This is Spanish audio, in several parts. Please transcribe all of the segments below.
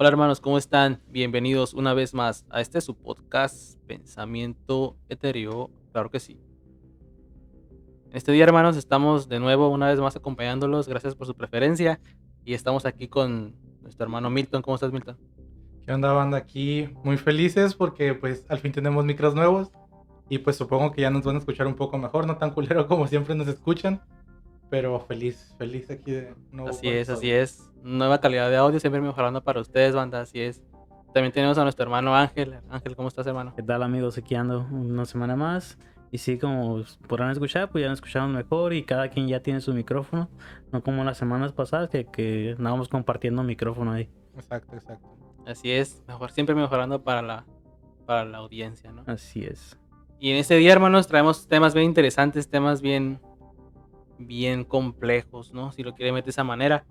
Hola hermanos, ¿cómo están? Bienvenidos una vez más a este su podcast Pensamiento Etéreo, claro que sí. En este día hermanos estamos de nuevo una vez más acompañándolos, gracias por su preferencia y estamos aquí con nuestro hermano Milton. ¿Cómo estás Milton? ¿Qué onda banda? Aquí muy felices porque pues al fin tenemos micros nuevos y pues supongo que ya nos van a escuchar un poco mejor, no tan culero como siempre nos escuchan. Pero feliz, feliz aquí de nuevo. Así es, así es. Nueva calidad de audio, siempre mejorando para ustedes, banda, así es. También tenemos a nuestro hermano Ángel. Ángel, ¿cómo estás, hermano? ¿Qué tal, amigos? Aquí ando una semana más. Y sí, como podrán escuchar, pues ya nos escuchamos mejor y cada quien ya tiene su micrófono. No como las semanas pasadas que, que andábamos compartiendo micrófono ahí. Exacto, exacto. Así es, mejor, siempre mejorando para la, para la audiencia, ¿no? Así es. Y en este día, hermanos, traemos temas bien interesantes, temas bien bien complejos, ¿no? Si lo quiere meter de esa manera.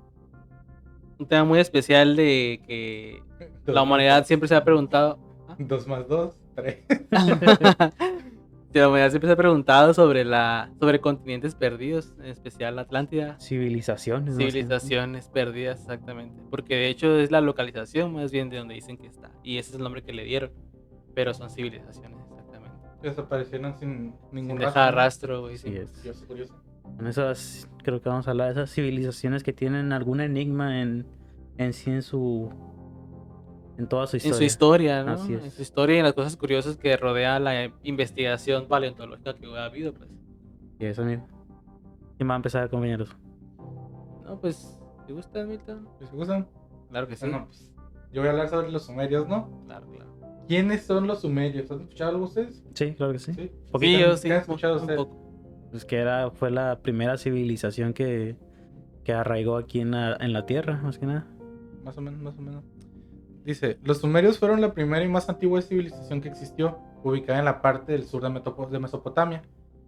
Un tema muy especial de que la humanidad siempre se ha preguntado. ¿ah? Dos más dos, tres. la humanidad siempre se ha preguntado sobre la sobre continentes perdidos, en especial la Atlántida. Civilizaciones. Civilizaciones perdidas, exactamente. Porque de hecho es la localización más bien de donde dicen que está. Y ese es el nombre que le dieron. Pero son civilizaciones, exactamente. Desaparecieron sin ningún sin dejar rastro, güey. Sí, es. Curioso, En esas, creo que vamos a hablar de esas civilizaciones que tienen algún enigma en, en sí, en su. En toda su historia. En su historia, ¿no? En su historia y en las cosas curiosas que rodea la investigación paleontológica que ha habido, pues. Y eso, amigo. ¿Quién va a empezar, compañeros? No, pues, ¿te gustan, Milton? ¿Te gustan? Claro que sí. Bueno, pues, yo voy a hablar sobre los sumerios, ¿no? Claro, claro. ¿Quiénes son los sumerios? ¿Han escuchado algo ustedes? Sí, claro que sí. Sí, sí yo sí. ¿Han escuchado ustedes? Pues que era, fue la primera civilización que, que arraigó aquí en la, en la Tierra, más que nada. Más o menos, más o menos. Dice, los sumerios fueron la primera y más antigua civilización que existió, ubicada en la parte del sur de, Mesopotamia,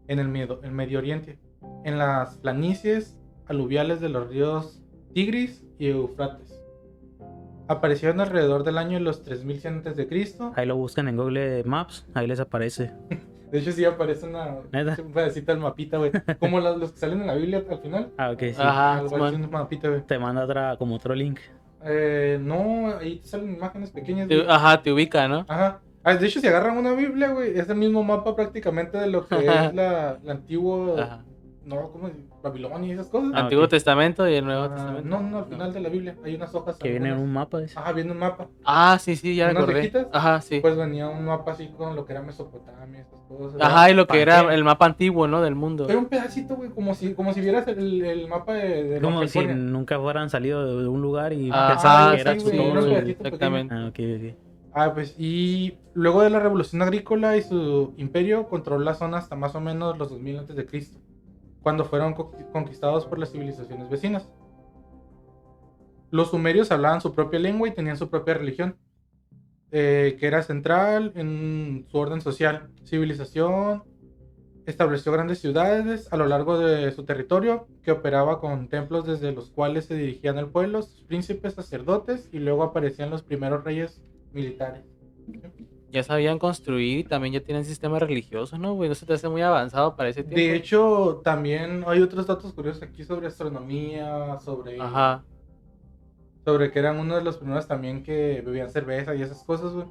en el, Medio, el Medio Oriente, en las planicies aluviales de los ríos Tigris y Eufrates. Aparecieron alrededor del año de los 3100 a.C. Ahí lo buscan en Google Maps, ahí les aparece. De hecho, sí aparece una, un pedacito del mapita, güey. Como los, que salen en la Biblia al final. Ah, ok, sí. Ajá, un mapita, güey. Te manda otra, como otro link. Eh, no, ahí te salen imágenes pequeñas. ajá, te ubica, ¿no? Ajá. Ah, de hecho, si agarran una Biblia, güey, es el mismo mapa prácticamente de lo que es la, la antigua no, ¿cómo Babilonia y esas cosas. Ah, Antiguo Testamento y el Nuevo ah, Testamento. No, no, al final de la Biblia hay unas hojas. Que viene un mapa. Dice. Ajá, viene un mapa. Ah, sí, sí, ya recordé. Ajá, sí. Pues venía un mapa así con lo que era Mesopotamia, esas cosas. Ajá, y lo que era el mapa antiguo, ¿no? Del mundo. Era un pedacito, güey, como si, como si vieras el, el mapa de, de Como si nunca fueran salido de un lugar y pensaban que era su Exactamente. Ah, ok, ok. Ah, pues, y luego de la revolución agrícola y su imperio controló la zona hasta más o menos los 2000 antes de Cristo cuando fueron conquistados por las civilizaciones vecinas. Los sumerios hablaban su propia lengua y tenían su propia religión, eh, que era central en su orden social. Civilización estableció grandes ciudades a lo largo de su territorio, que operaba con templos desde los cuales se dirigían al pueblo, sus príncipes, sacerdotes, y luego aparecían los primeros reyes militares ya sabían construir y también ya tienen sistema religioso, ¿no, güey? No se te hace muy avanzado para ese tiempo. De hecho, también hay otros datos curiosos aquí sobre astronomía, sobre... Ajá. Sobre que eran uno de los primeros también que bebían cerveza y esas cosas, güey.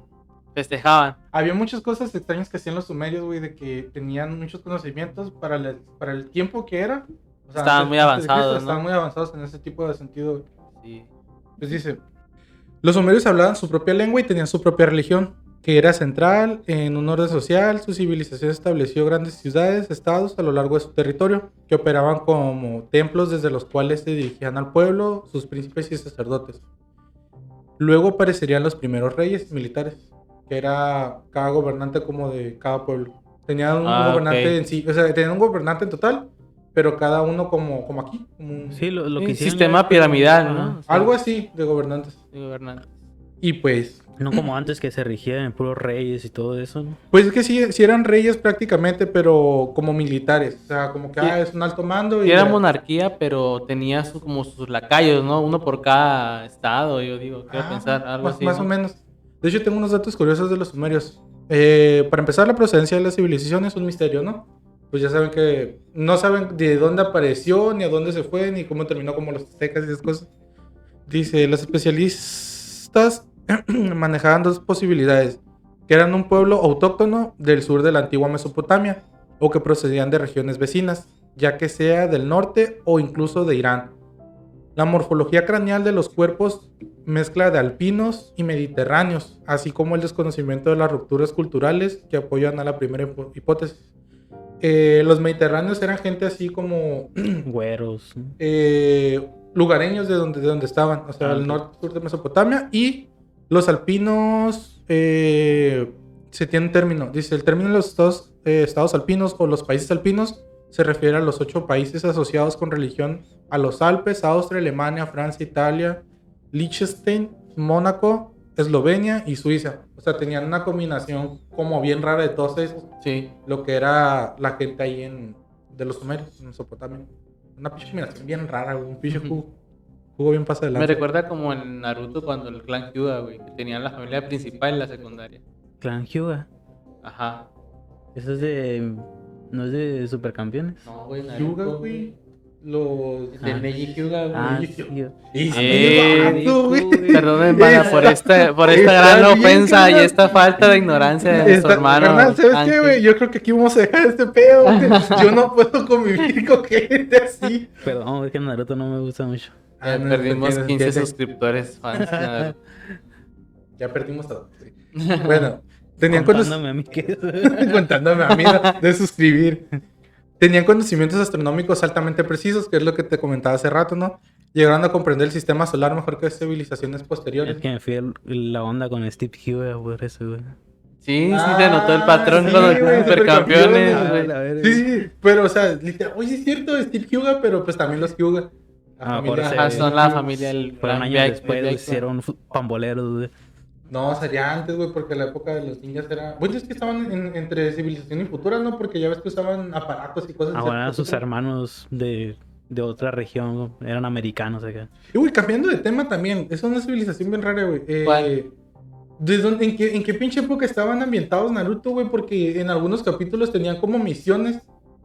Festejaban. Había muchas cosas extrañas que hacían los sumerios, güey, de que tenían muchos conocimientos para el, para el tiempo que era. estaban muy avanzados, ¿no? Estaban muy avanzados en ese tipo de sentido, Sí. Pues dice, los sumerios hablaban su propia lengua y tenían su propia religión que era central en un orden social, su civilización estableció grandes ciudades, estados a lo largo de su territorio, que operaban como templos desde los cuales se dirigían al pueblo, sus príncipes y sacerdotes. Luego aparecerían los primeros reyes militares, que era cada gobernante como de cada pueblo. Tenían un ah, gobernante en sí, o sea, tenían un gobernante en total, pero cada uno como, como aquí. sí, lo, que sistema piramidal, ¿no? Algo así de gobernantes. De gobernantes. Y pues no como antes que se regían en puros reyes y todo eso, ¿no? Pues es que sí, sí eran reyes prácticamente, pero como militares. O sea, como que ah, es un alto mando. Y era monarquía, pero tenía como sus lacayos, ¿no? Uno por cada estado, yo digo, quiero ah, pensar, algo más, así. Más o menos. De hecho, tengo unos datos curiosos de los sumerios. Eh, para empezar, la procedencia de la civilización es un misterio, ¿no? Pues ya saben que no saben de dónde apareció, ni a dónde se fue, ni cómo terminó como los aztecas y esas cosas. Dice, las especialistas manejaban dos posibilidades, que eran un pueblo autóctono del sur de la antigua Mesopotamia o que procedían de regiones vecinas, ya que sea del norte o incluso de Irán. La morfología craneal de los cuerpos mezcla de alpinos y mediterráneos, así como el desconocimiento de las rupturas culturales que apoyan a la primera hipótesis. Eh, los mediterráneos eran gente así como Güeros. eh, lugareños de donde, de donde estaban, o sea, Ah, el ok. norte sur de Mesopotamia y los alpinos eh, se tiene un término, dice el término de los estados, eh, estados alpinos o los países alpinos se refiere a los ocho países asociados con religión a los Alpes, Austria, Alemania, Francia, Italia, Liechtenstein, Mónaco, Eslovenia y Suiza. O sea, tenían una combinación como bien rara de todos esos Sí. lo que era la gente ahí en de los sumerios, en Mesopotamia. Una pinche combinación bien rara, un pinche Ujú. Jugo bien pasa Me adelante. recuerda como en Naruto cuando el clan Hyuga, güey, que tenían la familia principal en la secundaria. Clan Hyuga. Ajá. Eso es de. No es de supercampeones. No, güey, Hyuga, Naruto, güey. Los. De Ah. Neji Hyuga, güey. Ah, vato, güey. Perdonen, banda, por esta, por esta gran bien, ofensa y esta falta de ignorancia de nuestro hermano. carnal, ¿sabes qué, güey? Yo creo que aquí vamos a dejar este pedo, güey. Yo no puedo convivir con gente así. Perdón, es que Naruto no me gusta mucho. Ya Ah, no, perdimos entiendo, 15 entiendo. suscriptores fans. Ya perdimos todo. sí. Bueno, tenían conoc- Contándome a mí que contándome a mí ¿no? de suscribir. Tenían conocimientos astronómicos altamente precisos, que es lo que te comentaba hace rato, ¿no? Llegaron a comprender el sistema solar mejor que civilizaciones posteriores. Es que me fui el- la onda con Steve Hyuga por eso, güey. Sí, sí se notó el Ah, patrón sí, con los güey, supercampeones, güey. Sí, sí, pero o sea, literal, oye, sí es cierto, Steve Hyuga, pero pues también los Hyuga. La Ah, por son la familia del gran años Jack- después, hicieron pamboleros, güey. No, sería antes, güey, porque la época de los ninjas era... Bueno, es que estaban en- entre civilización y futura, ¿no? Porque ya ves que usaban aparatos y cosas. Ahora eran sus hermanos de, de otra región, eran americanos acá. Y, güey, cambiando de tema también, es una civilización bien rara, güey. Eh, ¿Cuál? ¿de dónde- en, qué, ¿En qué pinche época estaban ambientados Naruto, güey? Porque en algunos capítulos tenían como misiones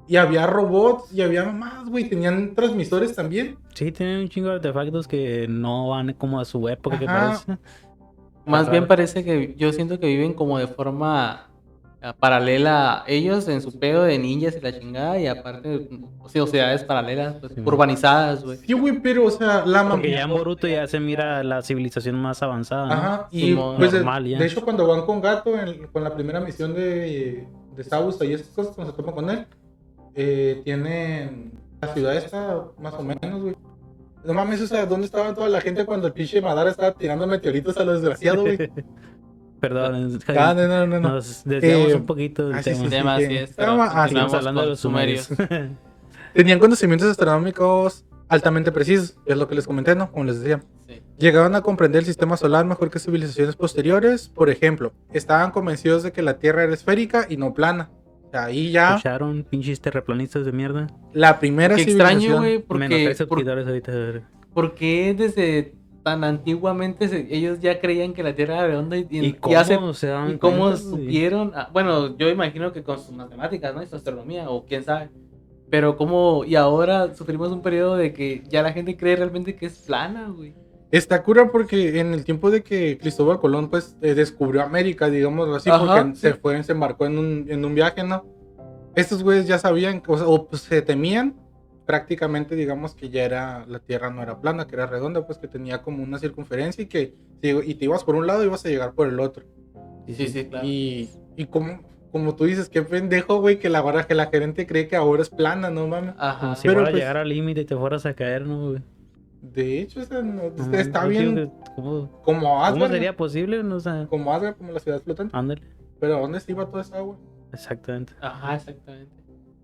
y había robots y había más, güey. Tenían transmisores también. Sí, tienen un chingo de artefactos que no van como a su época, que parece. Más bien parece que yo siento que viven como de forma eh, paralela a ellos en su pedo de ninjas y la chingada y aparte o sea, sociedades paralelas pues, Sí. urbanizadas, güey. Sí, güey, pero, o sea, la Porque ya Boruto ya se mira la civilización más avanzada. ¿no? Ajá, y pues de- Normal, ya. de hecho cuando van con Gato en- con la primera misión de, de Sausa y esas cosas, cuando se topan con él, eh, tienen la ciudad esta más o menos, güey. No mames, o sea, ¿dónde estaba toda la gente cuando el pinche Madara estaba tirando meteoritos a lo desgraciado, güey? Perdón, Ah, no, no, no, no. nos desviamos Eh, un poquito del ah, sí, tema. sí, sí. Tema es, Ah, pero ah, sí, Estamos hablando de los sumerios. Tenían conocimientos astronómicos altamente precisos, es lo que les comenté, ¿no? Como les decía. Sí. Llegaron a comprender el sistema solar mejor que civilizaciones posteriores. Por ejemplo, estaban convencidos de que la Tierra era esférica y no plana. Ahí ya ¿Escucharon pinches terraplanistas de mierda? la primera Qué extraño, güey, Menos porque tres por, ahorita. a ver. ¿por qué desde tan antiguamente se- ellos ya creían que la Tierra era redonda y, y- ¿Y y cómo hace- se dan ¿Y cómo cuenta, supieron? Ah, bueno, yo imagino que con sus matemáticas, ¿no? Y su astronomía, o quién sabe. Pero cómo, y ahora sufrimos un periodo de que ya la gente cree realmente que es plana, güey. Está cura porque en el tiempo de que Cristóbal Colón pues eh, descubrió América, digamos así, Ajá, porque sí. se fue, se embarcó en un, en un viaje, ¿no? Estos güeyes ya sabían, o, sea, o, pues, se temían prácticamente, digamos, que ya era, la Tierra no era plana, que era redonda, pues que tenía como una circunferencia y que si- y te ibas por un lado ibas a llegar por el otro. Sí, sí, claro. Y, y como, como tú dices, qué pendejo, güey, que la, que la gerente cree que ahora es plana, no mames. Ajá. Como si Pero, fuera a pues- llegar al límite y te fueras a caer, ¿no, güey? De hecho, esa no- No, está bien ¿Cómo, como cómo Asgard, sería posible? No, o sea, como Asgard, como la ciudad flotante. ándale. Pero ¿a dónde se iba toda esa agua? Exactamente. Ajá, exactamente.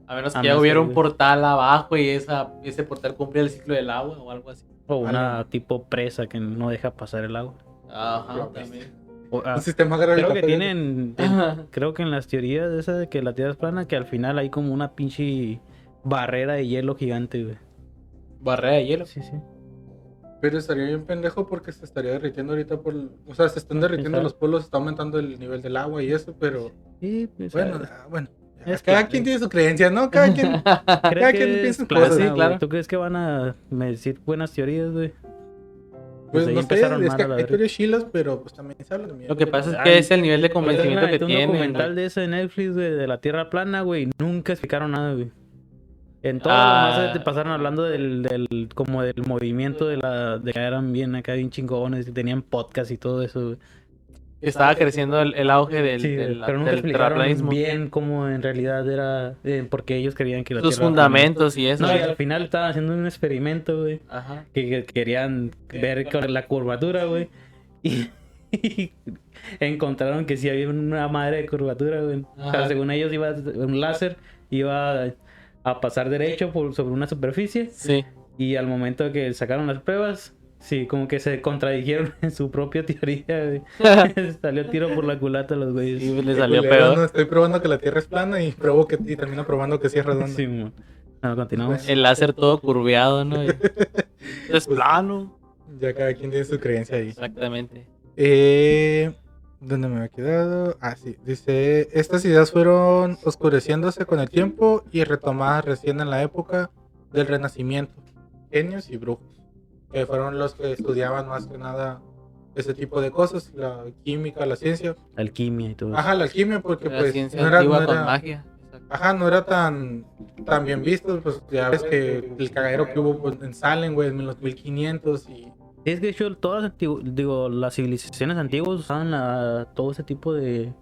A menos que A ya hubiera un portal abajo y esa, ese portal cumple el ciclo del agua o algo así. O una tipo presa que no deja pasar el agua. Ajá, Lo también. O, ah, Un sistema creo que tienen. en- creo que en las teorías de esa de que la Tierra es plana, que al final hay como una pinche barrera de hielo gigante, güey. Barrera de hielo. Sí, sí. Pero estaría bien pendejo porque se estaría derritiendo ahorita por... O sea, se están Ah, derritiendo claro. los polos, está aumentando el nivel del agua y eso, pero... Sí, pues, Bueno, ah, ah, bueno. Es cada claro. quien tiene su creencia, ¿no? Cada quien... ¿crees cada que quien piensa en plana, cosas, sí, claro. ¿Tú crees que van a decir buenas teorías, güey? Pues ahí no sé, empezaron es mal que hay teorías chilas, pero pues también se habla de mierda. Lo que pasa es Ay, que es el nivel de convencimiento que un tienen. documental güey. de eso de Netflix, güey, de la Tierra plana, güey, nunca explicaron nada, güey. En todo Ah. lo demás te pasaron hablando del, del, como del movimiento de la, de que eran bien acá, bien chingones, y tenían podcast y todo eso. Estaba creciendo el, el auge del, Sí, del, pero nunca del explicaron terraplanismo. bien cómo en realidad era, eh, porque ellos creían que la Sus era fundamentos y eso. No, y al final estaban haciendo un experimento, güey. Ajá. que, que querían ver con la curvatura, güey. Y, encontraron que sí había una madre de curvatura, güey. O sea, Ajá. según ellos iba un láser iba a, pasar derecho por sobre una superficie Sí. y al momento que sacaron las pruebas, sí, como que se contradijeron en su propia teoría. Salió tiro por la culata a los güeyes. Y le salió peor. ¿no? Estoy probando que la Tierra es plana y pruebo que y termino probando que sí es redonda. Sí. Bueno, continuamos. El láser todo curveado, ¿no? Es plano. Ya cada quien tiene su creencia ahí. Exactamente. Eh, ¿Dónde me había quedado? Ah, sí. Dice, estas ideas fueron oscureciéndose con el tiempo y retomadas recién en la época del Renacimiento. Genios y brujos, que fueron los que estudiaban más que nada ese tipo de cosas, la química, la ciencia. Alquimia y todo eso. Ajá, la alquimia, porque La pues ciencia no era, no con era- magia. Exacto. Ajá, no era tan, tan bien visto, pues ya ves que el cagadero que hubo pues, en Salem, güey, en los 1500 y... Es que de hecho todas las digo, las civilizaciones antiguas usaban la- todo ese tipo de,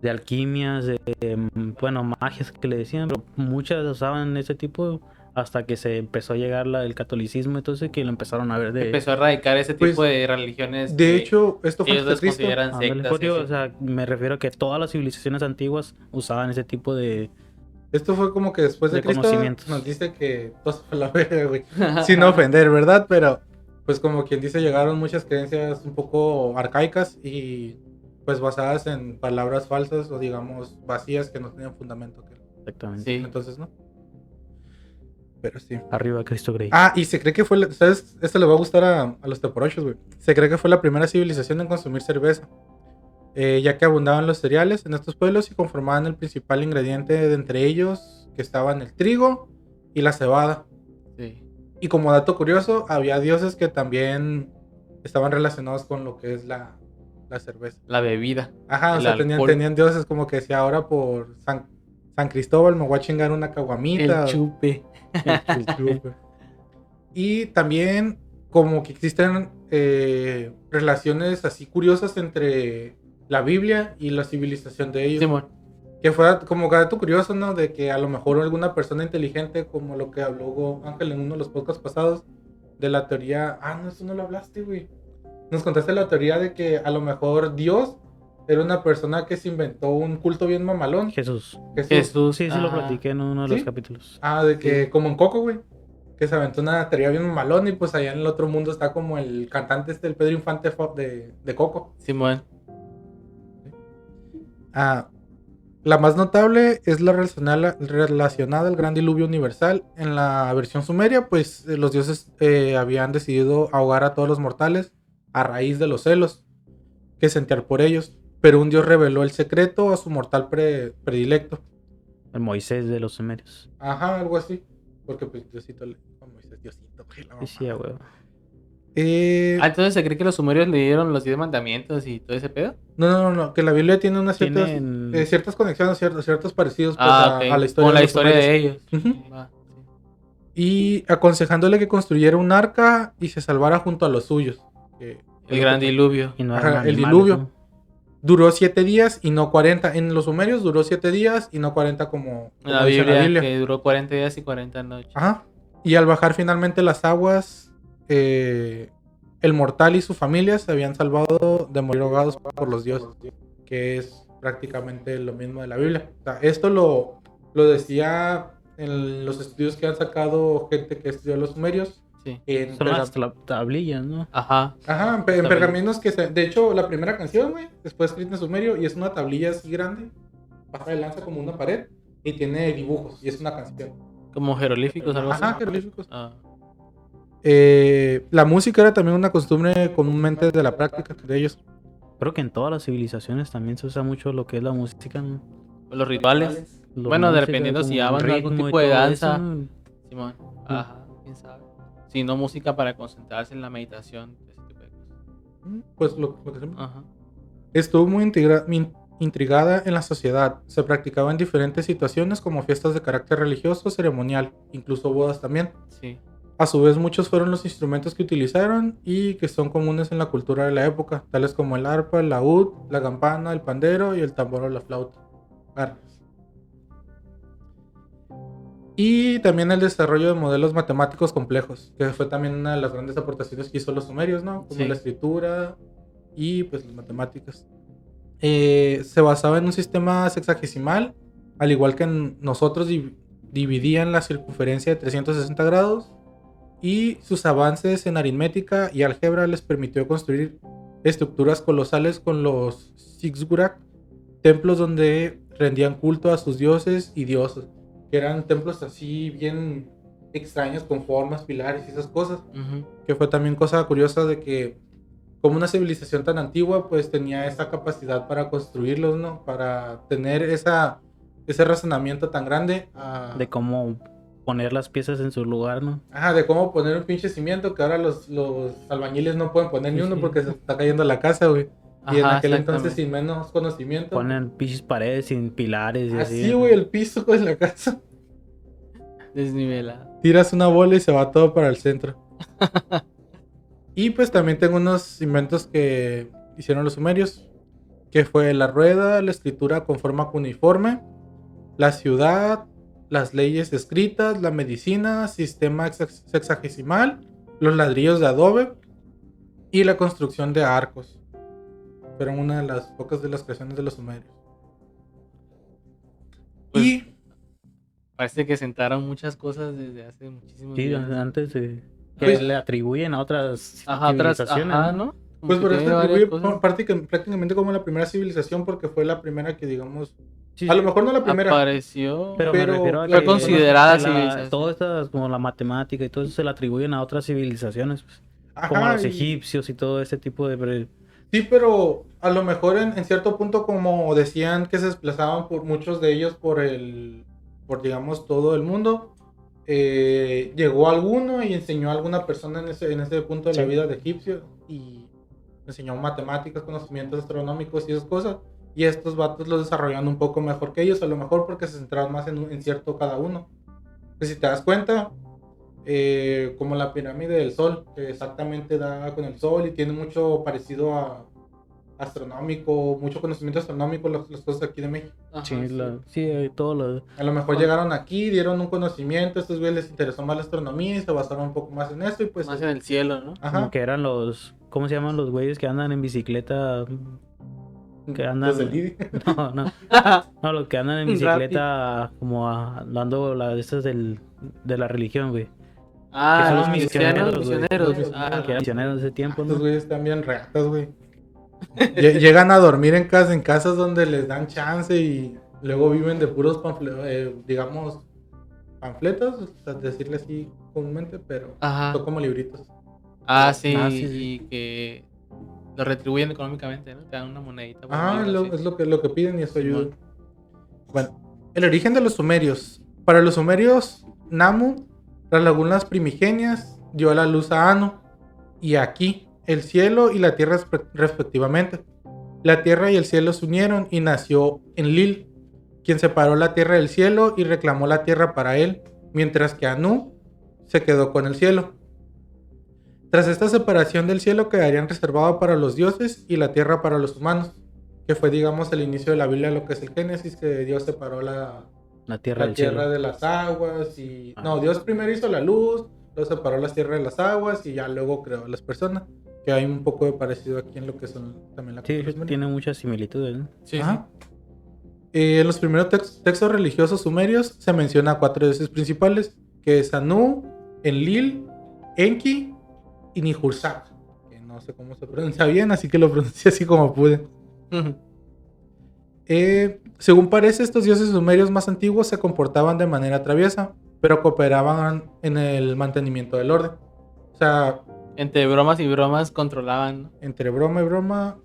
de alquimias, de, em, bueno, magias que le decían, pero muchas usaban ese tipo hasta que se empezó a llegar la, el catolicismo, entonces que lo empezaron a ver de... Empezó a erradicar ese tipo Pues, de religiones. De que hecho, esto fue ellos los consideran sectas. pues, digo, o sea, me refiero a que todas las civilizaciones antiguas usaban ese tipo de... Esto fue como que después de, De Cristo conocimientos. nos dice que todo se fue a la verga, güey. Sin ofender, ¿verdad? Pero, pues como quien dice, llegaron muchas creencias un poco arcaicas y pues basadas en palabras falsas o digamos vacías que no tenían fundamento. Exactamente. Sí. Entonces, ¿no? Pero sí. Arriba Cristo Grey. Ah, y se cree que fue, la- ¿sabes? Esto le va a gustar a, a los teporochos, güey. Se cree que fue la primera civilización en consumir cerveza. eh, ya que abundaban los cereales en estos pueblos y conformaban el principal ingrediente de entre ellos, que estaban el trigo y la cebada. Sí. Y como dato curioso, había dioses que también estaban relacionados con lo que es la, la cerveza. La bebida. Ajá, o sea, tenían, tenían dioses como que decía ahora por San, San Cristóbal me voy a chingar una caguamita. El chupe. El chupe. Y también como que existen eh, relaciones así curiosas entre la Biblia y la civilización de ellos. Simón. Que fuera como dato curioso, ¿no? De que a lo mejor alguna persona inteligente, como lo que habló Ángel en uno de los podcasts pasados, de la teoría... Ah, no, eso no lo hablaste, güey. Nos contaste la teoría de que a lo mejor Dios era una persona que se inventó un culto bien mamalón. Jesús. Jesús. Jesús. Sí, sí lo ah, platiqué en uno de ¿Sí? los capítulos. Ah, de que como en Coco, güey. Que se aventó una teoría bien mamalón y pues allá en el otro mundo está como el cantante este, el Pedro Infante de, de Coco. Simón. Ah, la más notable es la relacionada, relacionada al gran diluvio universal. En la versión sumeria, pues eh, los dioses eh, habían decidido ahogar a todos los mortales a raíz de los celos que sentían por ellos. Pero un dios reveló el secreto a su mortal pre- predilecto. El Moisés de los sumerios. Ajá, algo así. Porque pues Diosito le... dices, Diosito, la Sí, sí, mamá. huevo. Eh, Ah, entonces se cree que los sumerios le dieron los 10 mandamientos y todo ese pedo. no, no, no, no, que la Biblia tiene unas ciertas, Tienen- eh, ciertas conexiones, ciertos, ciertos parecidos pues, Ah, a, ok. a la historia, Con la los historia de ellos. Ujú. Va, sí. Y aconsejándole que construyera un arca y se salvara junto a los suyos. que- El gran diluvio. Y no Ajá, eran el animales, diluvio. ¿no? Duró siete días y no 40. En los sumerios duró siete días y no 40 como, En la como dice Biblia, que duró 40 días y 40 noches. Ajá. Y al bajar finalmente las aguas, eh, el mortal y su familia se habían salvado de morir ahogados por los dioses, que es prácticamente lo mismo de la Biblia. O sea, esto lo, lo decía en los estudios que han sacado gente que estudió los sumerios. Sí. En Son las tablillas, ¿no? Ajá. Ajá, en, pergaminos que se... De hecho, la primera canción, güey, después escrita en sumerio y es una tablilla así grande, baja de lanza como una pared y tiene dibujos y es una canción. Como jeroglíficos, algo así. Ajá, jeroglíficos. Ah, Eh, la música era también una costumbre comúnmente de la práctica de ellos. Creo que en todas las civilizaciones también se usa mucho lo que es la música. ¿no? Los rituales. Lo Bueno, música, dependiendo si el algún tipo de danza. eso, ¿no? Simón. Ajá, quién sabe. Si no música para concentrarse en la meditación. de Pues lo, lo que se- Ajá. Estuvo muy integra- intrigada en la sociedad. Se practicaba en diferentes situaciones como fiestas de carácter religioso, ceremonial, incluso bodas también. Sí. A su vez, muchos fueron los instrumentos que utilizaron y que son comunes en la cultura de la época, tales como el arpa, el laúd, la campana, el pandero y el tambor o la flauta. Y también el desarrollo de modelos matemáticos complejos, que fue también una de las grandes aportaciones que hizo los sumerios, ¿no? Como Sí. la escritura y pues las matemáticas. Eh, se basaba en un sistema sexagesimal, al igual que nosotros div- dividían la circunferencia de 360 grados y sus avances en aritmética y álgebra les permitió construir estructuras colosales con los ziggurat, templos donde rendían culto a sus dioses y diosas, que eran templos así bien extraños con formas, pilares y esas cosas que fue también cosa curiosa de que como una civilización tan antigua pues tenía esa capacidad para construirlos, ¿no? Para tener esa, ese razonamiento tan grande a- De cómo poner las piezas en su lugar, ¿no? Ajá, de cómo poner un pinche cimiento que ahora los, los albañiles no pueden poner ni uno sí. porque se está cayendo la casa, güey. Y en Ajá, aquel entonces sin menos conocimiento. Ponen pinches paredes sin pilares y así. Así, güey, el piso de la casa. Desnivelado. Tiras una bola y se va todo para el centro. y pues también tengo unos inventos que hicieron los sumerios. Que fue la rueda, la escritura con forma cuneiforme, la ciudad, las leyes escritas, la medicina, sistema sexagesimal, los ladrillos de adobe y la construcción de arcos. Fueron una de las pocas de las creaciones de los sumerios. Pues, y Parece que sentaron muchas cosas desde hace muchísimos Sí, días. antes de que Pues- le atribuyen a otras Ajá, otras, civilizaciones. ajá, ¿no? Pues que por varias atribuye prácticamente como la primera civilización porque fue la primera que digamos, Sí, a lo mejor no la primera, Apareció. Pero, me pero refiero a fue que considerada que la- civilización. Todas estas, como la matemática y todo eso, se le atribuyen a otras civilizaciones, pues, como Ajá, a los y- egipcios y todo ese tipo de... Sí, pero a lo mejor en, en cierto punto como decían que se desplazaban por muchos de ellos por el, por digamos todo el mundo, eh, llegó alguno y enseñó a alguna persona en ese, en ese punto de la Sí. vida de egipcio y enseñó matemáticas, conocimientos astronómicos y esas cosas. Y estos vatos los desarrollaron un poco mejor que ellos, a lo mejor porque se centraron más en, un- en cierto cada uno. Pues si te das cuenta, eh, como la pirámide del sol, que exactamente da con el sol y tiene mucho parecido a astronómico, mucho conocimiento astronómico, las, las cosas aquí de México. Ajá, sí, sí. la- sí, eh, todo lo... A lo mejor Bueno. llegaron aquí, dieron un conocimiento, a estos güeyes les interesó más la astronomía y se basaron un poco más en eso y pues... Más en el cielo, ¿no? Ajá, Como que eran los... ¿Cómo se llaman los güeyes que andan en bicicleta? Que andan-. No, no. No, los que andan en Rápido. bicicleta como a- dando las del, de la religión, güey. ah, que son los los misioneros. misioneros, misioneros. Ah, que eran misioneros de ese tiempo, Estos ¿no? güeyes están bien ratas, güey. Lle- Llegan a dormir en casa, en casas donde les dan chance y luego viven de puros panfletos, digamos, panfletos, o sea, decirle así comúnmente, pero Ajá. son como libritos. Ah, sí, Ah, sí, sí. y que lo retribuyen económicamente, ¿no? Te dan una monedita. Ah, lo- es lo que, lo que piden y eso ayuda. Bueno, el origen de los sumerios. Para los sumerios, Namu, las lagunas primigenias, dio a la luz a Anu. Y aquí, el cielo y la tierra respe- respectivamente. La tierra y el cielo se unieron y nació Enlil, quien separó la tierra del cielo y reclamó la tierra para él, mientras que Anu se quedó con el cielo. Tras esta separación del cielo quedarían reservado para los dioses y la tierra para los humanos, que fue digamos el inicio de la Biblia, lo que es el Génesis, que Dios separó la, La tierra la tierra de las aguas y... Ah. No, Dios primero hizo la luz, luego separó las tierras de las aguas y ya luego creó a las personas, que hay un poco de parecido aquí en lo que son también la Sí, tiene muchas similitudes, ¿no? Sí, sí. Ajá. Eh, en los primeros tex- textos religiosos sumerios se menciona a cuatro dioses principales, que es Anu, Enlil, Enki y Nihursak, que no sé cómo se pronuncia bien, así que lo pronuncié así como pude. Eh, según parece, estos dioses sumerios más antiguos se comportaban de manera traviesa, pero cooperaban en el mantenimiento del orden. O sea, Entre bromas y bromas controlaban, entre broma y broma...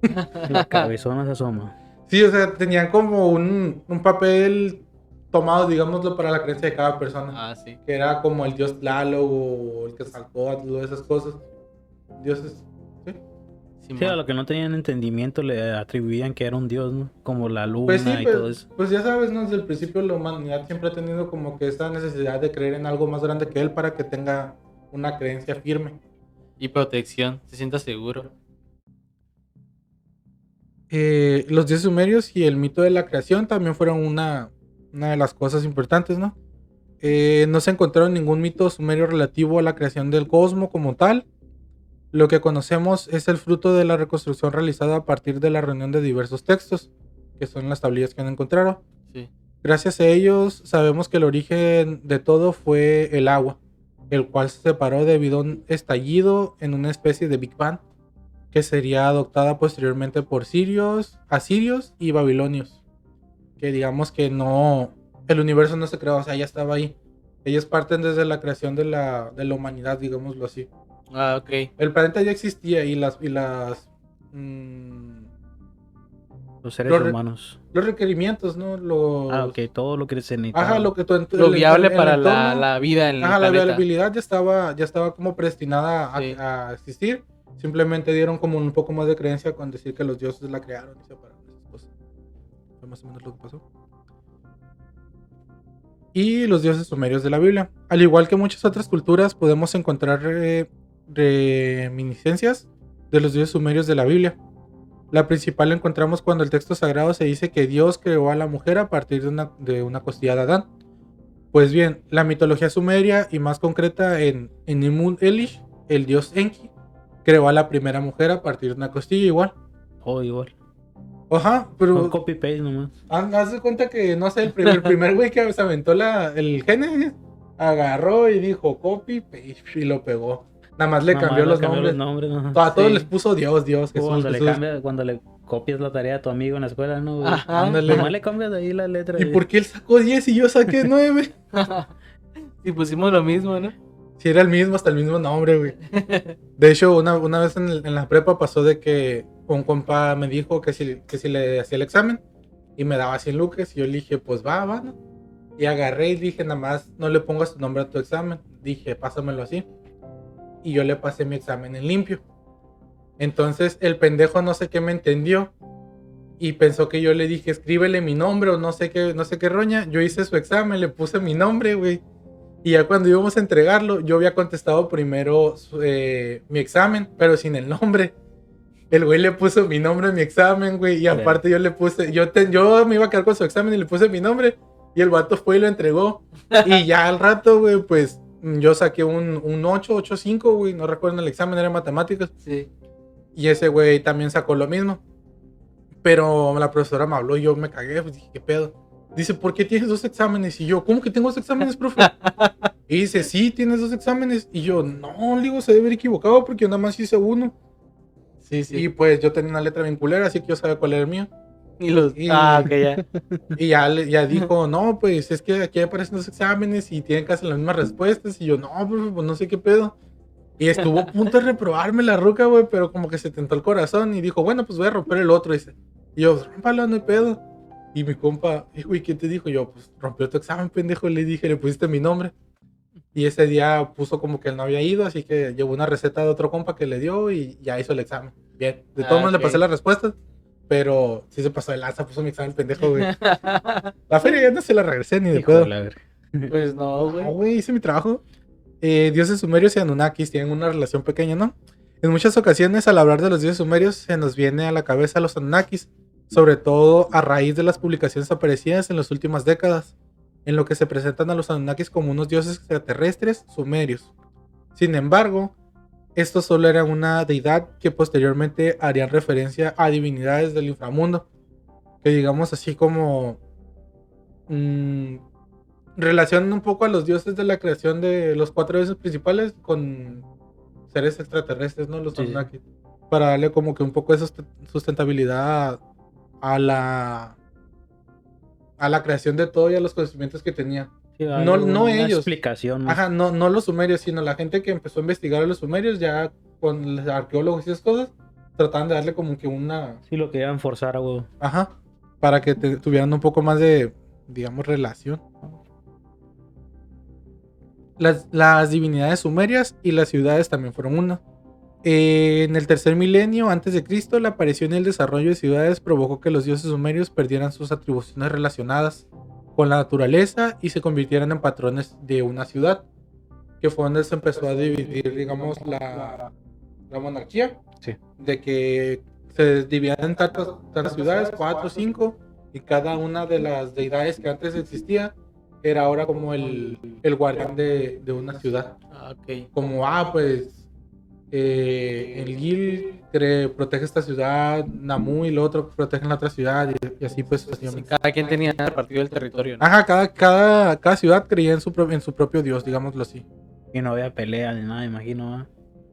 La cabezona se asoma. Sí, o sea, tenían como un, un papel tomado, digámoslo, para la creencia de cada persona. Ah, sí. Que era como el dios Tlaloc o el Quetzalcóatl o esas cosas. Dioses, Sí, a Simón. lo que no tenían entendimiento le atribuían que era un dios, ¿no? Como la luna Pues sí, y todo pues, eso. pues ya sabes, ¿no? Desde el principio la humanidad siempre ha tenido como que esta necesidad de creer en algo más grande que él para que tenga una creencia firme. Y protección, se sienta seguro. Eh, los dioses sumerios y el mito de la creación también fueron una, una de las cosas importantes, ¿no? Eh, no se encontraron ningún mito sumerio relativo a la creación del cosmos como tal. Lo que conocemos es el fruto de la reconstrucción realizada a partir de la reunión de diversos textos, que son las tablillas que han encontrado. Sí. Gracias a ellos sabemos que el origen de todo fue el agua, el cual se separó debido a un estallido en una especie de Big Bang que sería adoptada posteriormente por sirios, asirios y babilonios. Que digamos que no, el universo no se creó, o sea, ya estaba ahí. Ellos parten desde la creación de la, de la humanidad, digámoslo así. Ah, ok. El planeta ya existía y las, y las mm, Los seres Los re- humanos. los requerimientos, ¿no? Los, Ah, ok, todo lo que se necesita. Ajá, lo que tu ent- Lo el- viable el para la, entorno- la vida en el Ajá, la planeta. viabilidad ya estaba, ya estaba como predestinada a, Sí. a existir. Simplemente dieron como un poco más de creencia con decir que los dioses la crearon y. Fue más o menos lo que pasó. Y los dioses sumerios de la Biblia. Al igual que muchas otras culturas, podemos encontrar eh, reminiscencias de los dioses sumerios de la Biblia. La principal la encontramos cuando el texto sagrado se dice que Dios creó a la mujer a partir de una, costilla de Adán. Pues bien, la mitología sumeria y más concreta en, en Elish, el dios Enki, creó a la primera mujer a partir de una costilla igual. Todo igual. Ajá, Un pero copy paste nomás. haz de cuenta que, no sé, el primer, el primer güey que se aventó la, el Génesis, agarró y dijo copy, paste y lo pegó. Nada más le Nada cambió más los le cambió nombres. los nombres, ajá. A todos Sí. les puso Dios, Dios, Jesús, cuando, le Jesús. cambia- cuando le copias la tarea a tu amigo en la escuela, ¿no? güey? Ajá. Ándale. Nomás le cambias ahí la letra. ¿Y por qué él sacó 10 y yo saqué 9? y pusimos lo mismo, ¿no? Si era el mismo, hasta el mismo nombre, güey. De hecho, una, una vez en, el- en la prepa pasó de que un compa me dijo que si, que si le hacía el examen y me daba 100 lucas. Y yo le dije, pues va, va, ¿no? Y agarré y dije, nada más no le pongas tu nombre a tu examen. Dije, pásamelo así. Y yo le pasé mi examen en limpio. Entonces el pendejo no sé qué me entendió. Y pensó que yo le dije, escríbele mi nombre o no sé qué, no sé qué roña. Yo hice su examen, le puse mi nombre, güey. Y ya cuando íbamos a entregarlo, yo había contestado primero eh, mi examen, pero sin el nombre. El güey le puso mi nombre en mi examen, güey. Y aparte yo le puse, yo, te- yo me iba a quedar con su examen y le puse mi nombre. Y el vato fue y lo entregó. y ya al rato, güey, pues yo saqué un, un 8, 8, 5, güey. No recuerdo en el examen, era matemáticas. Sí. Y ese güey también sacó lo mismo. Pero la profesora me habló y yo me cagué, pues dije, ¿qué pedo? Dice, ¿por qué tienes dos exámenes? Y yo, ¿cómo que tengo dos exámenes, profe? y dice, sí, tienes dos exámenes. Y yo, no, le digo, se debe haber equivocado porque yo nada más hice uno. Sí, sí. Y pues yo tenía una letra bien culera, así que yo sabía cuál era el mío. Y los. y- Ah, ok, ya. Y ya, ya dijo, no, pues es que aquí aparecen dos exámenes y tienen casi las mismas respuestas. Y yo, no, profe, pues no sé qué pedo. Y estuvo a punto de reprobarme la ruca, güey, pero como que se tentó el corazón y dijo, bueno, pues voy a romper el otro. Dice. Y yo, rómpalo, no hay pedo. Y mi compa, hijo, ¿y qué te dijo? Yo, pues rompió tu examen, pendejo. Le dije, le pusiste mi nombre. Y ese día puso como que él no había ido, así que llevó una receta de otro compa que le dio y ya hizo el examen. Bien. De todos Ah, modos le pasé las respuestas, pero sí se pasó de lanza, puso mi examen, pendejo, güey. La feria ya no se la regresé ni de pedo. Pues no, güey. No, güey, hice mi trabajo. Eh, dioses sumerios y Anunnakis tienen una relación pequeña, ¿no? En muchas ocasiones, al hablar de los dioses sumerios, se nos viene a la cabeza los Anunnakis, sobre todo a raíz de las publicaciones aparecidas en las últimas décadas, en lo que se presentan a los Anunnakis como unos dioses extraterrestres sumerios. Sin embargo, estos solo eran una deidad que posteriormente harían referencia a divinidades del inframundo, que digamos así como mm, relacionan un poco a los dioses de la creación de los cuatro dioses principales con seres extraterrestres, ¿no? Los Sí, sí. Anunnaki. Para darle como que un poco de susten- sustentabilidad a la a la creación de todo y a los conocimientos que tenían. Sí, No- no ellos. explicación. Ajá, no, no los sumerios, sino la gente que empezó a investigar a los sumerios ya con los arqueólogos y esas cosas, trataban de darle como que una... Sí, lo querían forzar, güey. Ajá, para que te- tuvieran un poco más de, digamos, relación. Las, las divinidades sumerias y las ciudades también fueron una. Eh, en el tercer milenio antes de Cristo, la aparición y el desarrollo de ciudades provocó que los dioses sumerios perdieran sus atribuciones relacionadas con la naturaleza y se convirtieran en patrones de una ciudad, que fue donde se empezó a dividir, digamos, la, la monarquía, Sí. de que se dividían en tantas, tantas ciudades, cuatro o cinco, y cada una de las deidades que antes existía era ahora como el, el guardián de, de una ciudad Ah, ok. como, ah, pues eh, el Gil protege esta ciudad, Namu y el otro protegen la otra ciudad, y, y así pues cada quien tenía repartido el territorio. ¿no? Ajá, cada, cada, cada ciudad creía en su, pro- en su propio dios, digámoslo así. Y no había pelea ni nada, imagino.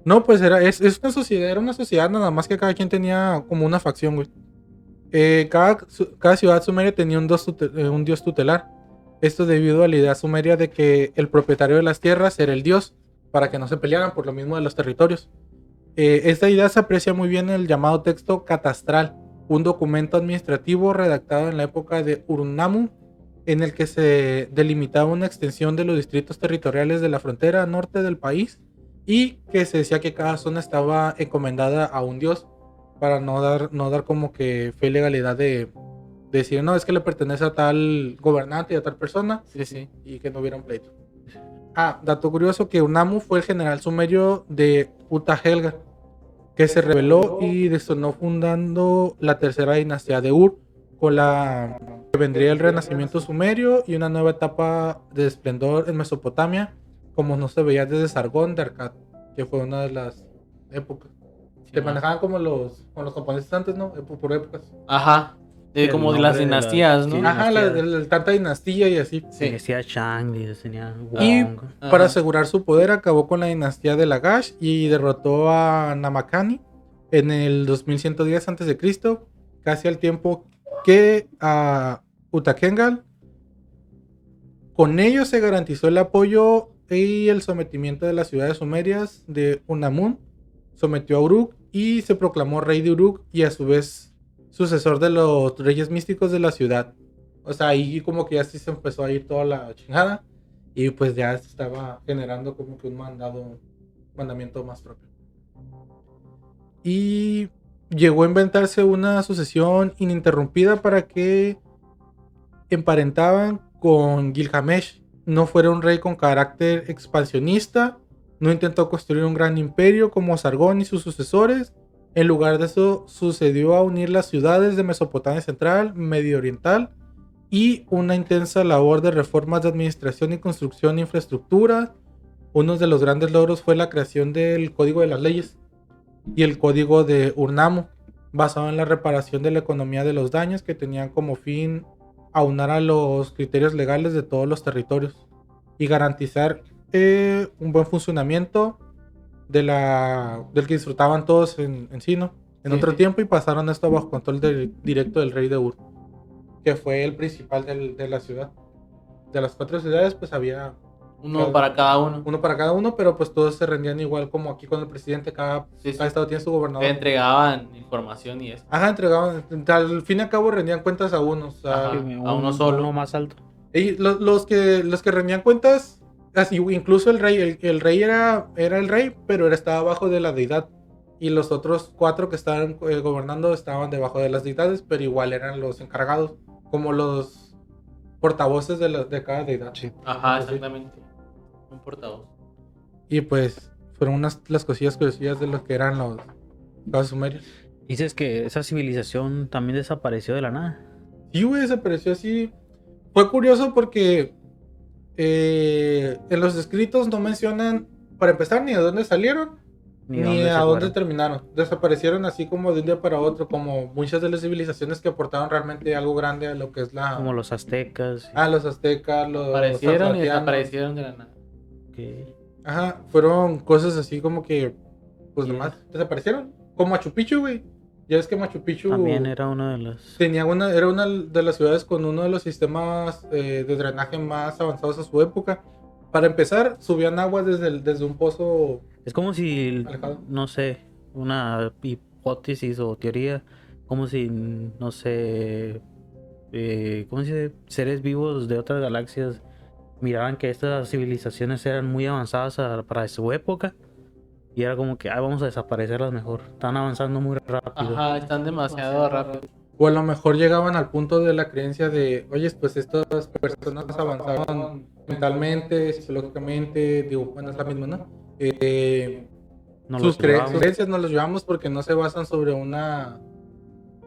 No, pues era, es, es una sociedad, era una sociedad nada más que cada quien tenía como una facción, güey. Eh, cada, su- cada ciudad sumeria tenía un eh, un dios tutelar. Esto debido a la idea sumeria de que el propietario de las tierras era el dios, para que no se pelearan por lo mismo de los territorios. Eh, esta idea se aprecia muy bien en el llamado texto catastral, un documento administrativo redactado en la época de Urnamu, en el que se delimitaba una extensión de los distritos territoriales de la frontera norte del país y que se decía que cada zona estaba encomendada a un dios para no dar, no dar como que fe legalidad de, de decir, no, es que le pertenece a tal gobernante y a tal persona Sí, sí. y que no hubiera un pleito. Ah, dato curioso que Unamu fue el general sumerio de Uta Helga, que se rebeló y destornó fundando la tercera dinastía de Ur, con la que vendría el renacimiento sumerio y una nueva etapa de esplendor en Mesopotamia, como no se veía desde Sargón de Akkad, que fue una de las épocas. Se ma. manejaban como los, como los japoneses antes, ¿no? Por épocas. Ajá. Como de las de la- dinastías, ¿no? sí. Ajá, la, dinastía. de- de tanta dinastía y así. Sí. Decía Chang, y tenía Y Wong. Ajá. para asegurar su poder acabó con la dinastía de Lagash y derrotó a Namakani en el 2110 a.C., casi al tiempo que a Utakengal. Con ello se garantizó el apoyo y el sometimiento de las ciudades sumerias de Unamun, sometió a Uruk y se proclamó rey de Uruk y a su vez sucesor de los reyes místicos de la ciudad. O sea, ahí como que ya sí se empezó a ir toda la chingada. Y pues ya estaba generando como que un mandado, mandamiento más propio. Y llegó a inventarse una sucesión ininterrumpida para que emparentaban con Gilgamesh. No fuera un rey con carácter expansionista, no intentó construir un gran imperio como Sargón y sus sucesores. En lugar de eso, sucedió a unir las ciudades de Mesopotamia Central, Medio Oriental y una intensa labor de reformas de administración y construcción de infraestructura. Uno de los grandes logros fue la creación del Código de las Leyes y el Código de Urnamo, basado en la reparación de la economía de los daños que tenían como fin aunar a los criterios legales de todos los territorios y garantizar eh, un buen funcionamiento de la, del que disfrutaban todos en, en sí, ¿no? En Sí, otro sí. tiempo y pasaron esto bajo control del- directo del rey de Ur que fue el principal del- de la ciudad. De las cuatro ciudades, pues había Uno para cada uno. uno para cada uno, pero pues todos se rendían igual como aquí con el presidente, cada, Sí, sí. cada estado tiene su gobernador. Le entregaban información y eso. Ajá, entregaban, al fin y al cabo rendían cuentas a unos. sea, Ajá. A uno solo. Uno más alto. y los, los que, los que rendían cuentas, así, incluso el rey, el, el rey era, era el rey, pero era, estaba abajo de la deidad. Y los otros cuatro que estaban eh, gobernando estaban debajo de las deidades, pero igual eran los encargados, como los portavoces de, la- de cada deidad. Ajá, Sí. exactamente. Un portavoz. Y pues fueron unas las cosillas curiosillas de lo que eran los casos sumerios. Dices que esa civilización también desapareció de la nada. Sí, güey, desapareció así. Fue curioso porque eh, en los escritos no mencionan, para empezar, ni de dónde salieron, ni, dónde se a dónde terminaron. Desaparecieron así como de un día para otro, como muchas de las civilizaciones que aportaron realmente algo grande a lo que es la... Como los aztecas. Ah, los aztecas, los... Aparecieron y atlanteanos. desaparecieron de la nada. Ok. Ajá, fueron cosas así como que, pues nomás desaparecieron. Como Machu Picchu, güey. Ya ves que Machu Picchu También era una de las. tenía una, era una de las ciudades con uno de los sistemas eh, de drenaje más avanzados a su época. Para empezar, subían agua desde, el- desde un pozo. Es como si, Alejado. no sé, una hipótesis o teoría, como si, no sé, eh, ¿cómo se dice? Seres vivos de otras galaxias miraban que estas civilizaciones eran muy avanzadas a- para su época Y era como que, ah, vamos a desaparecerlas mejor. Están avanzando muy rápido. Ajá, están demasiado rápido. O a lo mejor llegaban al punto de la creencia de, oye, pues estas personas avanzaban mentalmente, psicológicamente, digo, bueno, es la misma, ¿no? Eh, No sus cre- llevamos, creencias no las llevamos porque no se basan sobre una...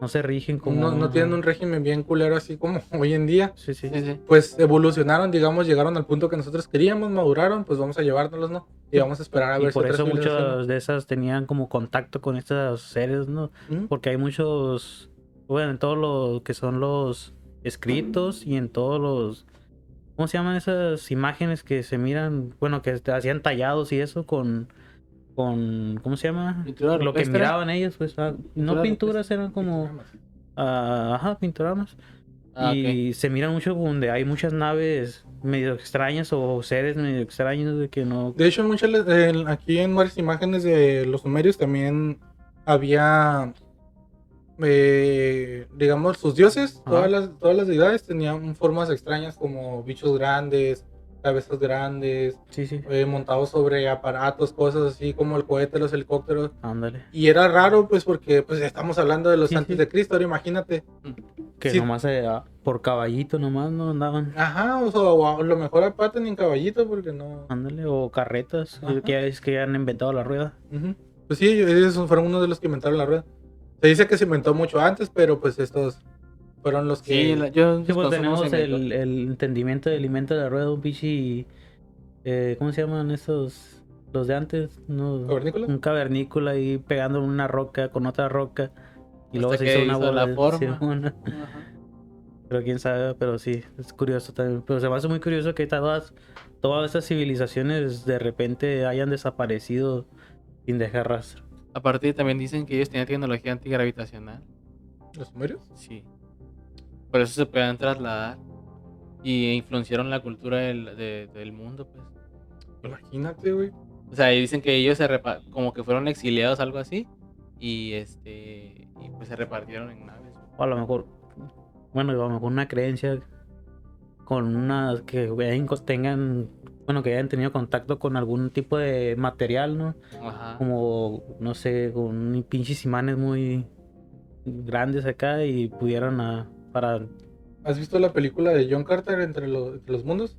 no se rigen como. No, no tienen un régimen bien culero así como hoy en día. Sí, sí. Sí, sí. Pues evolucionaron, digamos, llegaron al punto que nosotros queríamos, maduraron, pues vamos a llevárnoslos, ¿no? Y vamos a esperar a Y ver por si eso muchas de esas tenían como contacto con estos seres, ¿no? Porque hay muchos, bueno, en todos los que son los escritos y en todos los, ¿cómo se llaman esas imágenes que se miran, bueno, que hacían tallados y eso con, con, ¿cómo se llama? Pintura Lo que miraban ellos, pues, ah, no Pintura pinturas, eran como, ah, ajá, pintoramas. Ah, y se mira mucho donde hay muchas naves medio extrañas o seres medio extraños de que no... De hecho, muchas, en- aquí en varias imágenes de los sumerios también había, eh, digamos, sus dioses, Ajá. todas las, todas las deidades tenían formas extrañas como bichos grandes, cabezas grandes, Sí, sí, eh, montados sobre aparatos, cosas así como el cohete, los helicópteros. ándale. Y era raro, pues, porque pues estamos hablando de los Sí, antes de Cristo, ahora imagínate. Que nomás eh, ah, por caballito nomás no andaban. Ajá, o, sea, o a lo mejor aparte ni en caballito, porque no... Ándale, o carretas, Ajá. que es que han inventado la rueda. Pues sí, ellos fueron uno de los que inventaron la rueda. Se dice que se inventó mucho antes, pero pues estos fueron los que... Sí, la- yo Sí, pues tenemos el, el entendimiento del invento de la rueda, un pichi. Eh, ¿Cómo se llaman esos? Los de antes, no, ¿Cavernícola? un cavernícola ahí pegando una roca con otra roca. Y luego se hizo una hizo bola. la de- forma. sí, una- Ajá. Pero quién sabe, pero sí, es curioso también. Pero se me hace muy curioso que todas, todas estas civilizaciones de repente hayan desaparecido sin dejar rastro. Aparte también dicen que ellos tenían tecnología antigravitacional. ¿Los sumerios? Sí. Por eso se podían trasladar. Y influenciaron la cultura del, de- del mundo, pues. Imagínate, güey. O sea, dicen que ellos se repa- como que fueron exiliados, algo así. Y este. Y pues se repartieron en naves. O a lo mejor, bueno, a lo mejor una creencia con unas que tengan, bueno, que hayan tenido contacto con algún tipo de material, ¿no? Ajá. Como, no sé, con un pinches imanes muy grandes acá y pudieran a, para... ¿Has visto la película de John Carter entre, los- entre los mundos?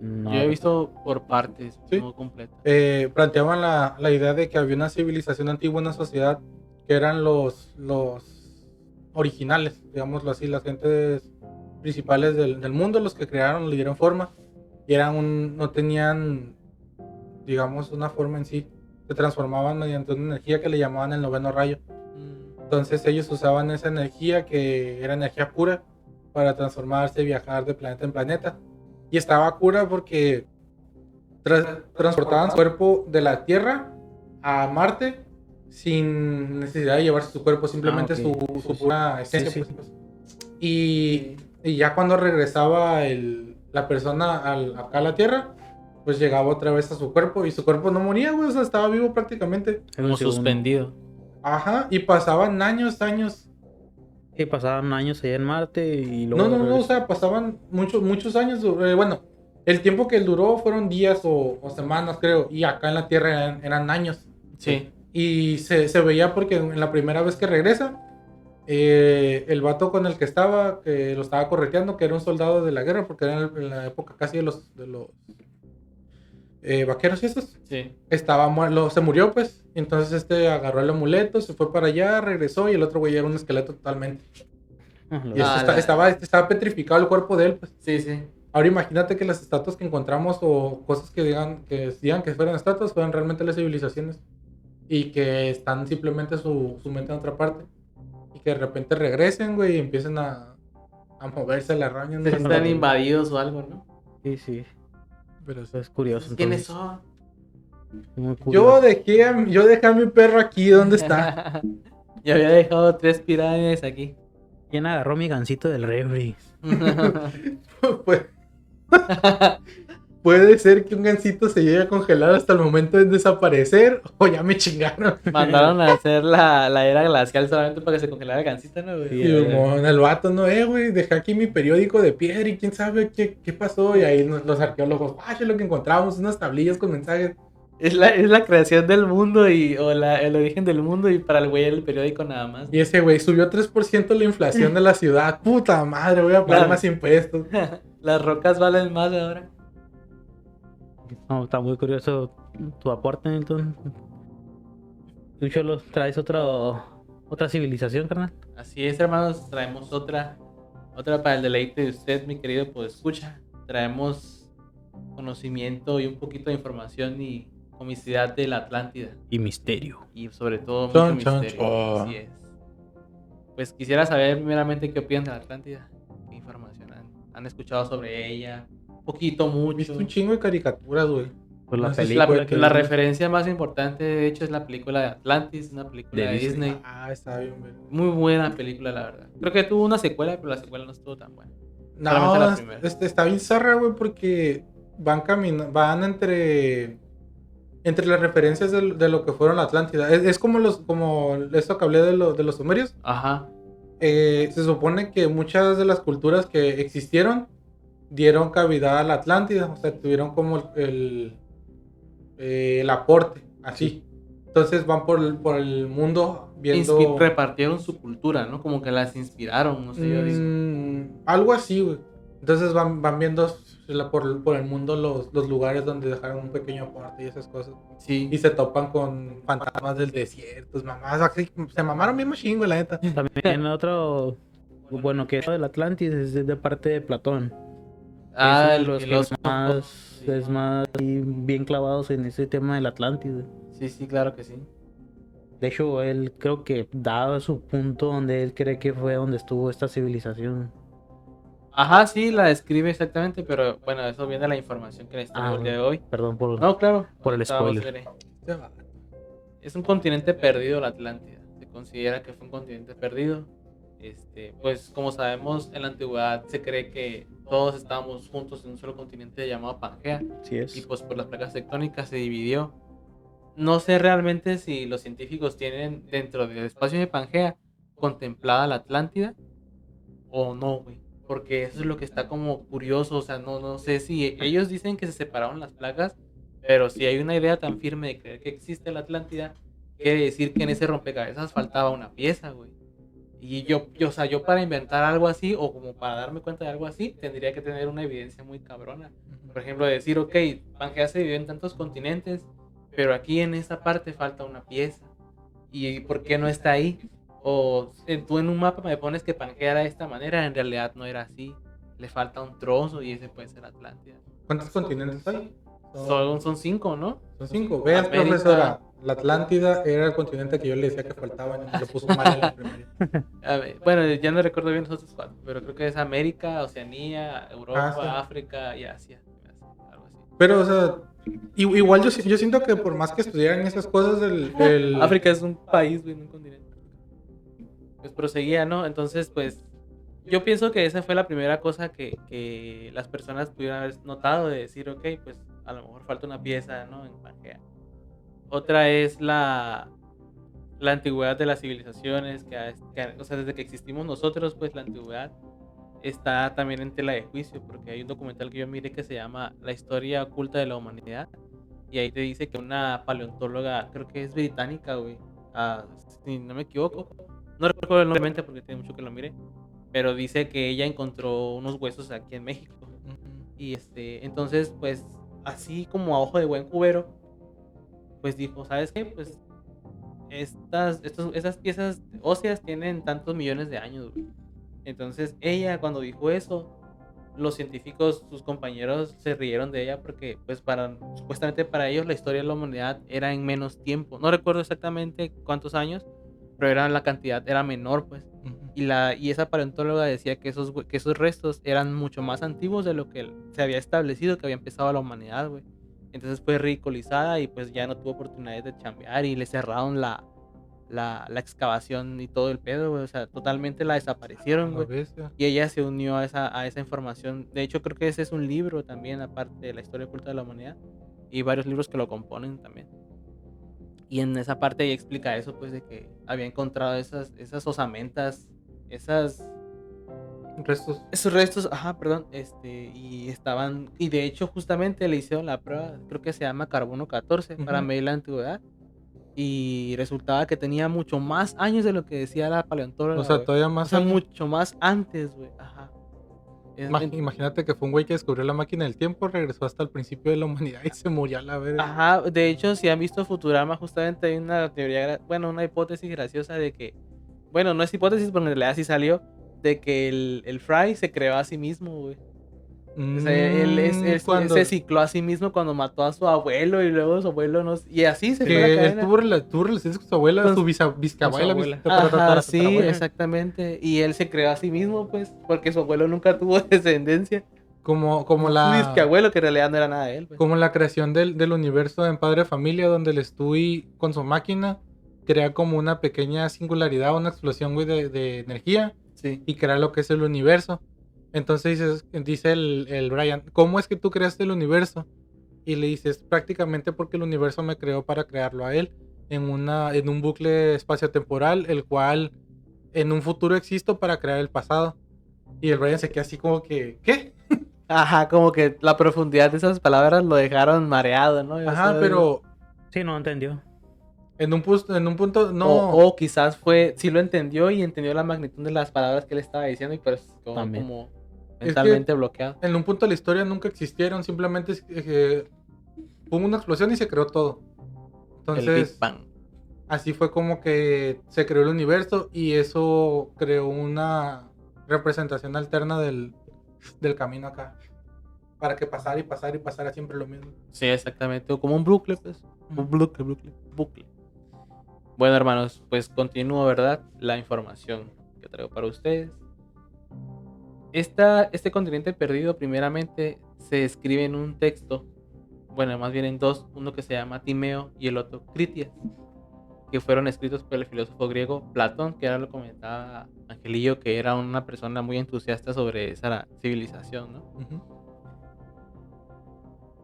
no, Yo he visto por partes, Sí. no completa. Eh, planteaban la, la idea de que había una civilización antigua, una sociedad, que eran los, los originales, digámoslo así, las gentes principales del, del mundo, los que crearon, le dieron forma, y eran un, no tenían, digamos, una forma en sí, se transformaban mediante una energía que le llamaban el noveno rayo. Entonces ellos usaban esa energía que era energía pura para transformarse, viajar de planeta en planeta. Y estaba cura porque tra- transportaban su cuerpo de la Tierra a Marte sin necesidad de llevarse su cuerpo, simplemente Ah, ok. su, su pura esencia. sí. pues, pues. Y, y ya cuando regresaba el- la persona al- acá a la Tierra, pues llegaba otra vez a su cuerpo y su cuerpo no moría, güey, o sea, estaba vivo prácticamente. Como suspendido. Ajá, y pasaban años, años. Sí, pasaban años allá en Marte y luego... No, no, no, o sea, pasaban muchos, muchos años. eh, bueno, el tiempo que duró fueron días o, o semanas, creo, y acá en la Tierra eran, eran años. Sí. Y se, se veía porque en la primera vez que regresa, eh, el vato con el que estaba, que lo estaba correteando, que era un soldado de la guerra, porque era en, en la época casi de los, de los eh, vaqueros y esos, Sí. estaba muerto, se murió pues. Entonces este agarró el amuleto, se fue para allá, regresó y el otro güey era un esqueleto totalmente. Ah, Y este Ah, está- la- estaba, estaba petrificado el cuerpo de él, pues. Sí, sí. Ahora imagínate que las estatuas que encontramos o cosas que digan que digan que fueran estatuas fueran realmente las civilizaciones y que están simplemente su, su mente en otra parte y que de repente regresen, güey, y empiecen a, a moverse la raña. Sí, Están invadidos o algo, ¿no? Sí, sí. Pero sí. Es curioso. ¿Quiénes son? muy Yo dejé, a, yo dejé a mi perro aquí, ¿dónde está? Yo había dejado tres pirámides aquí. ¿Quién agarró mi gancito del refri? pues, puede ser que un gancito se llegue a congelar hasta el momento de desaparecer o ya me chingaron. Mandaron a hacer la, la era glacial solamente para que se congelara el gancito, ¿no, güey? Y como el vato, no, eh, güey, dejé aquí mi periódico de piedra y quién sabe qué, qué pasó. Y ahí nos- los arqueólogos, ah, lo que encontramos, unas tablillas con mensajes. Es la, es la creación del mundo y, o la- el origen del mundo y para el güey el periódico nada más. Y ese güey subió 3% la inflación de la ciudad. Puta madre, voy a pagar Claro. más impuestos. Las rocas valen más ahora. No, está muy curioso tu aporte, Milton. ¿Tú, Cholo, traes otra, otra civilización, carnal? Así es, hermanos, traemos otra, otra para el deleite de usted, mi querido, pues escucha. Traemos conocimiento y un poquito de información y comicidad de la Atlántida. Y misterio. Y sobre todo mucho Chon, chon, misterio. chon. Así es. Pues quisiera saber primeramente qué opinan de la Atlántida. ¿Qué información han, han escuchado sobre ella? Poquito, mucho. Viste un chingo de caricaturas, güey. Pues la No película que la referencia más importante, de hecho, es la película de Atlantis, una película de, De Disney. Disney. Ah, está bien, güey. Muy buena película, la verdad. Creo que tuvo una secuela, pero la secuela no estuvo tan buena. No, la primera. este, está bien zarra, güey, porque van caminando, van entre entre las referencias de, de lo que fueron la Atlántida. Es, es como los como esto que hablé de, lo- de los sumerios. Ajá. Eh, se supone que muchas de las culturas que existieron dieron cavidad a la Atlántida, o sea, tuvieron como el, el, eh, el aporte, así. Entonces van por el, por el mundo viendo... Inspi- repartieron su cultura, ¿no? Como que las inspiraron, no sé, yo digo. Mm, algo así, güey. Entonces van, van viendo la- por, por el mundo los, los lugares donde dejaron un pequeño aporte y esas cosas. Sí. Y se topan con fantasmas del desierto, mamás, así, se mamaron bien machín, güey, la neta. También otro, bueno, que del Atlantis es de parte de Platón. Ah, es los que filósofo. más, Sí. es más bien clavados en ese tema del Atlántida. Sí, sí, claro que sí. De hecho, él creo que daba su punto donde él cree que fue donde estuvo esta civilización. Ajá, sí, la describe exactamente, pero bueno, eso viene de la información que necesitamos Ah, el día de hoy. Perdón por... No, claro. Por el spoiler. eh. Es un continente perdido la Atlántida. Se considera que fue un continente perdido. Este, pues como sabemos, en la antigüedad se cree que todos estábamos juntos en un solo continente llamado Pangea. Sí es. y pues por las placas tectónicas se dividió. No sé realmente si los científicos tienen dentro del espacio de Pangea contemplada la Atlántida o no, güey. Porque eso es lo que está como curioso, o sea, no, no sé si ellos dicen que se separaron las placas, pero si hay una idea tan firme de creer que existe la Atlántida, quiere decir que en ese rompecabezas faltaba una pieza, güey. Y yo, yo, o sea, yo para inventar algo así, o como para darme cuenta de algo así, tendría que tener una evidencia muy cabrona. Por ejemplo, decir, ok, Pangea se dividió en tantos continentes, pero aquí en esta parte falta una pieza. ¿Y por qué no está ahí? O tú en un mapa me pones que Pangea era de esta manera, en realidad no era así. Le falta un trozo y ese puede ser Atlántida. ¿Cuántos continentes hay? Son, son cinco, ¿no? Son cinco. Vean, América. profesora, la Atlántida era el continente que yo le decía que faltaba y lo puso mal en la primaria. A ver, bueno, ya no recuerdo bien los otros cuatro, pero creo que es América, Oceanía, Europa, Ah. África y Asia. Algo así. Pero, o sea, i- igual yo, si- yo siento que por más que estudiaran esas cosas, el, el- África es un país, güey, no un continente. Pues proseguía, ¿no? Entonces, pues, yo pienso que esa fue la primera cosa que, que las personas pudieron haber notado de decir, ok, pues a lo mejor falta una pieza, ¿no? En Pangea. Otra es la, la antigüedad de las civilizaciones, que, que, o sea, desde que existimos nosotros, pues la antigüedad está también en tela de juicio, porque hay un documental que yo miré que se llama La historia oculta de la humanidad, y ahí te dice que una paleontóloga, creo que es británica, güey, ah, si no me equivoco, no recuerdo el nombre porque tiene mucho que lo mire, pero dice que ella encontró unos huesos aquí en México. Y este, entonces, pues, así como a ojo de buen cubero, pues dijo, ¿sabes qué? Pues estas, estos, esas piezas óseas tienen tantos millones de años. Entonces, ella cuando dijo eso, los científicos, sus compañeros, se rieron de ella porque, pues, para, supuestamente para ellos la historia de la humanidad era en menos tiempo. No recuerdo exactamente cuántos años, pero era la cantidad, era menor, pues. Y, la, y esa paleontóloga decía que esos, que esos restos eran mucho más antiguos de lo que se había establecido que había empezado la humanidad, güey. Entonces fue ridiculizada y pues ya no tuvo oportunidades de chambear y le cerraron la, la, la excavación y todo el pedo, güey. O sea, totalmente la desaparecieron, güey. Y ella se unió a esa, a esa información. De hecho, creo que ese es un libro también, aparte de la historia oculta de la humanidad. Y varios libros que lo componen también. Y en esa parte ella explica eso, pues, de que había encontrado esas, esas osamentas, esas restos. Esos restos, ajá, perdón, este, y estaban, y de hecho justamente le hicieron la prueba, creo que se llama carbono 14, para medir la antigüedad, y resultaba que tenía mucho más años de lo que decía la paleontóloga, O sea, todavía O más. sea, años. mucho más antes, güey, ajá. Imagínate que fue un güey que descubrió la máquina del tiempo, regresó hasta el principio de la humanidad y se murió a la verga. Ajá, de hecho, si han visto Futurama, justamente hay una teoría, bueno, una hipótesis graciosa de que, bueno, no es hipótesis, pero en realidad sí salió, de que el, el Fry se creó a sí mismo, güey. O sea, él, es- Mm, él cuando se cicló a sí mismo cuando mató a su abuelo y luego su abuelo no... Y así se fue la que él cadena. tuvo, rela- tuvo relaciones con su abuela, Con su bisabuela, bis- Ajá, sí, tatarabuela. exactamente. Y él se creó a sí mismo, pues, porque su abuelo nunca tuvo descendencia. Como, como Su la. abuelo que en realidad no era nada de él. pues. Como la creación del, del universo en Padre Familia, donde el Stewie con su máquina crea como una pequeña singularidad, una explosión, güey, de, de energía Sí. y crea lo que es el universo. Entonces dices- dice el, el Brian, ¿cómo es que tú creaste el universo? Y le dices, prácticamente porque el universo me creó para crearlo a él, en, una, en un bucle espaciotemporal, el cual en un futuro existo para crear el pasado. Y el Brian se queda así como que, ¿qué? Ajá, como que la profundidad de esas palabras lo dejaron mareado, ¿no? O Ajá, pero Sí, no entendió. En un, pus- en un punto, no. O, o quizás fue, sí lo entendió y entendió la magnitud de las palabras que él estaba diciendo y pues como, que- mentalmente bloqueado. En un punto de la historia nunca existieron, simplemente que hubo una explosión y se creó todo. el Big Entonces, Bang. así fue como que se creó el universo y eso creó una representación alterna del, del camino acá. Para que pasara y pasara y pasara siempre lo mismo. Sí, exactamente. o Como un bucle, pues. Un bucle, bucle, bucle. Bueno, hermanos, pues continúo, ¿verdad? La información que traigo para ustedes. Esta, este continente perdido, primeramente, se escribe en un texto. Bueno, más bien en dos. Uno que se llama Timeo y el otro Critias. Que fueron escritos por el filósofo griego Platón, que ahora lo comentaba Angelillo, que era una persona muy entusiasta sobre esa civilización, ¿no?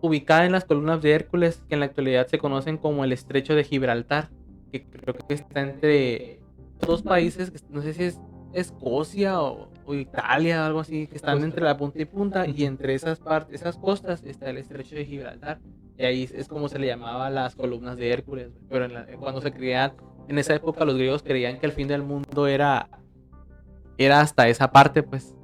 Ubicada en las columnas de Hércules, que en la actualidad se conocen como el estrecho de Gibraltar, que creo que está entre dos países, no sé si es Escocia o, o Italia o algo así, que están entre la punta y punta, y entre esas partes, esas costas está el estrecho de Gibraltar, y ahí es como se le llamaba las columnas de Hércules, pero en la- cuando se creían, en esa época los griegos creían que el fin del mundo era, era hasta esa parte, pues.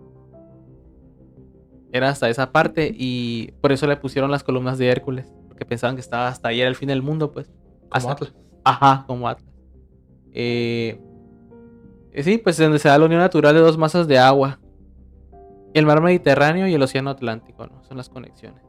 Era hasta esa parte y por eso le pusieron las columnas de Hércules, porque pensaban que estaba hasta ahí era el fin del mundo, pues. Como Hasta- Atlas. Ajá, como Atlas. Eh, eh, sí, pues donde se da la unión natural de dos masas de agua. El mar Mediterráneo y el océano Atlántico, ¿no? Son las conexiones.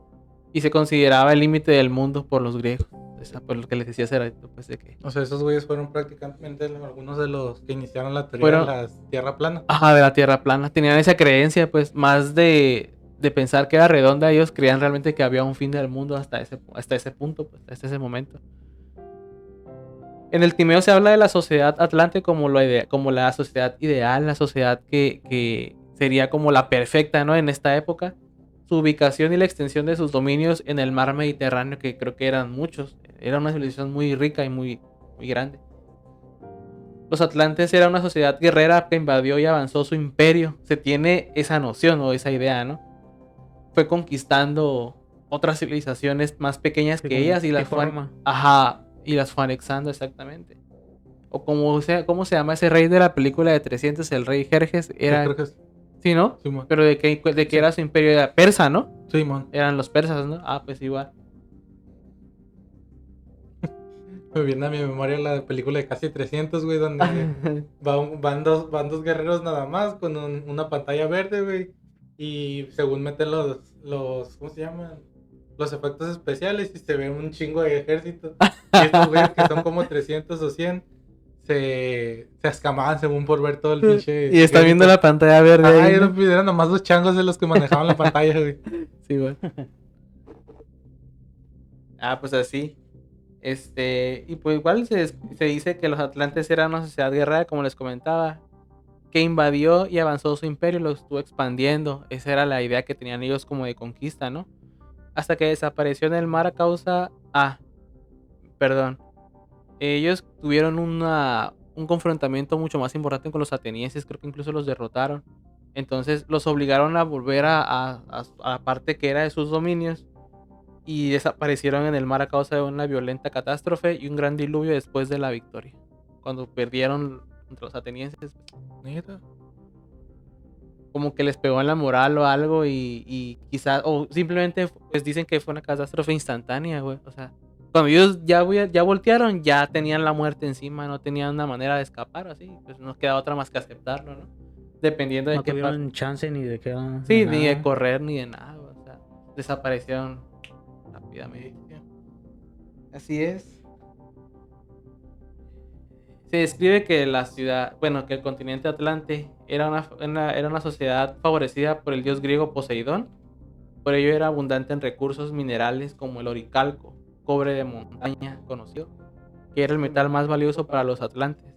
Y se consideraba el límite del mundo por los griegos. Esa, por lo que les decía hace pues de que... O sea, esos güeyes fueron prácticamente algunos de los que iniciaron la teoría Fueron- de la tierra plana. Ajá, de la Tierra plana. Tenían esa creencia, pues, más de, de pensar que era redonda. Ellos creían realmente que había un fin del mundo hasta ese, hasta ese punto, pues, hasta ese momento. En el Timeo se habla de la sociedad atlante como, lo idea- como la sociedad ideal, la sociedad que, que sería como la perfecta, ¿no? En esta época. Su ubicación y la extensión de sus dominios en el mar Mediterráneo, que creo que eran muchos. Era una civilización muy rica y muy, muy grande. Los atlantes era una sociedad guerrera que invadió y avanzó su imperio. Se tiene esa noción o esa idea, ¿no? Fue conquistando otras civilizaciones más pequeñas que ellas y las tipo fue, Roma. ajá, y las fue anexando exactamente. O como sea, ¿cómo se llama ese rey de la película de 300? El rey Jerjes era, Yo creo que es sí, ¿no? Simón. Pero de que, de que era su imperio era persa, ¿no? Simón. Eran los persas, ¿no? Ah, pues igual. Me viene a mi memoria la película de casi 300, güey, donde va un- van, dos, van dos guerreros nada más con un- una pantalla verde, güey. Y según meten los, los, ¿cómo se llaman? Los efectos especiales y se ve un chingo de ejército. Y estos güeyes que son como 300 o 100 se, se escamaban según por ver todo el pinche. y está viendo la pantalla verde. Ah, ahí, ¿no? eran, eran nomás los changos de los que manejaban la pantalla, güey. Sí, güey. ah, pues así. Este, y pues igual se, se dice que los atlantes eran una sociedad guerrera, como les comentaba, que invadió y avanzó su imperio, lo estuvo expandiendo. Esa era la idea que tenían ellos como de conquista, ¿no? Hasta que desapareció en el mar a causa... Ah, perdón. Ellos tuvieron una, un confrontamiento mucho más importante con los atenienses, creo que incluso los derrotaron. Entonces los obligaron a volver a, a- a- la parte que era de sus dominios y desaparecieron en el mar a causa de una violenta catástrofe y un gran diluvio después de la victoria. Cuando perdieron contra los atenienses, Neta. Como que les pegó en la moral o algo y, y quizás, o simplemente pues dicen que fue una catástrofe instantánea, güey. O sea, cuando ellos ya, voy- ya voltearon, ya tenían la muerte encima, no tenían una manera de escapar, así. Pues no queda otra más que aceptarlo, ¿no? Dependiendo de No qué tuvieron chance ni de qué. Sí, ni de correr ni de nada, güey, o sea, desaparecieron rápidamente. Así es. Se describe que la ciudad, bueno, que el continente Atlante era una, una- era una sociedad favorecida por el dios griego Poseidón. Por ello era abundante en recursos minerales como el oricalco, cobre de montaña conocido, que era el metal más valioso para los atlantes.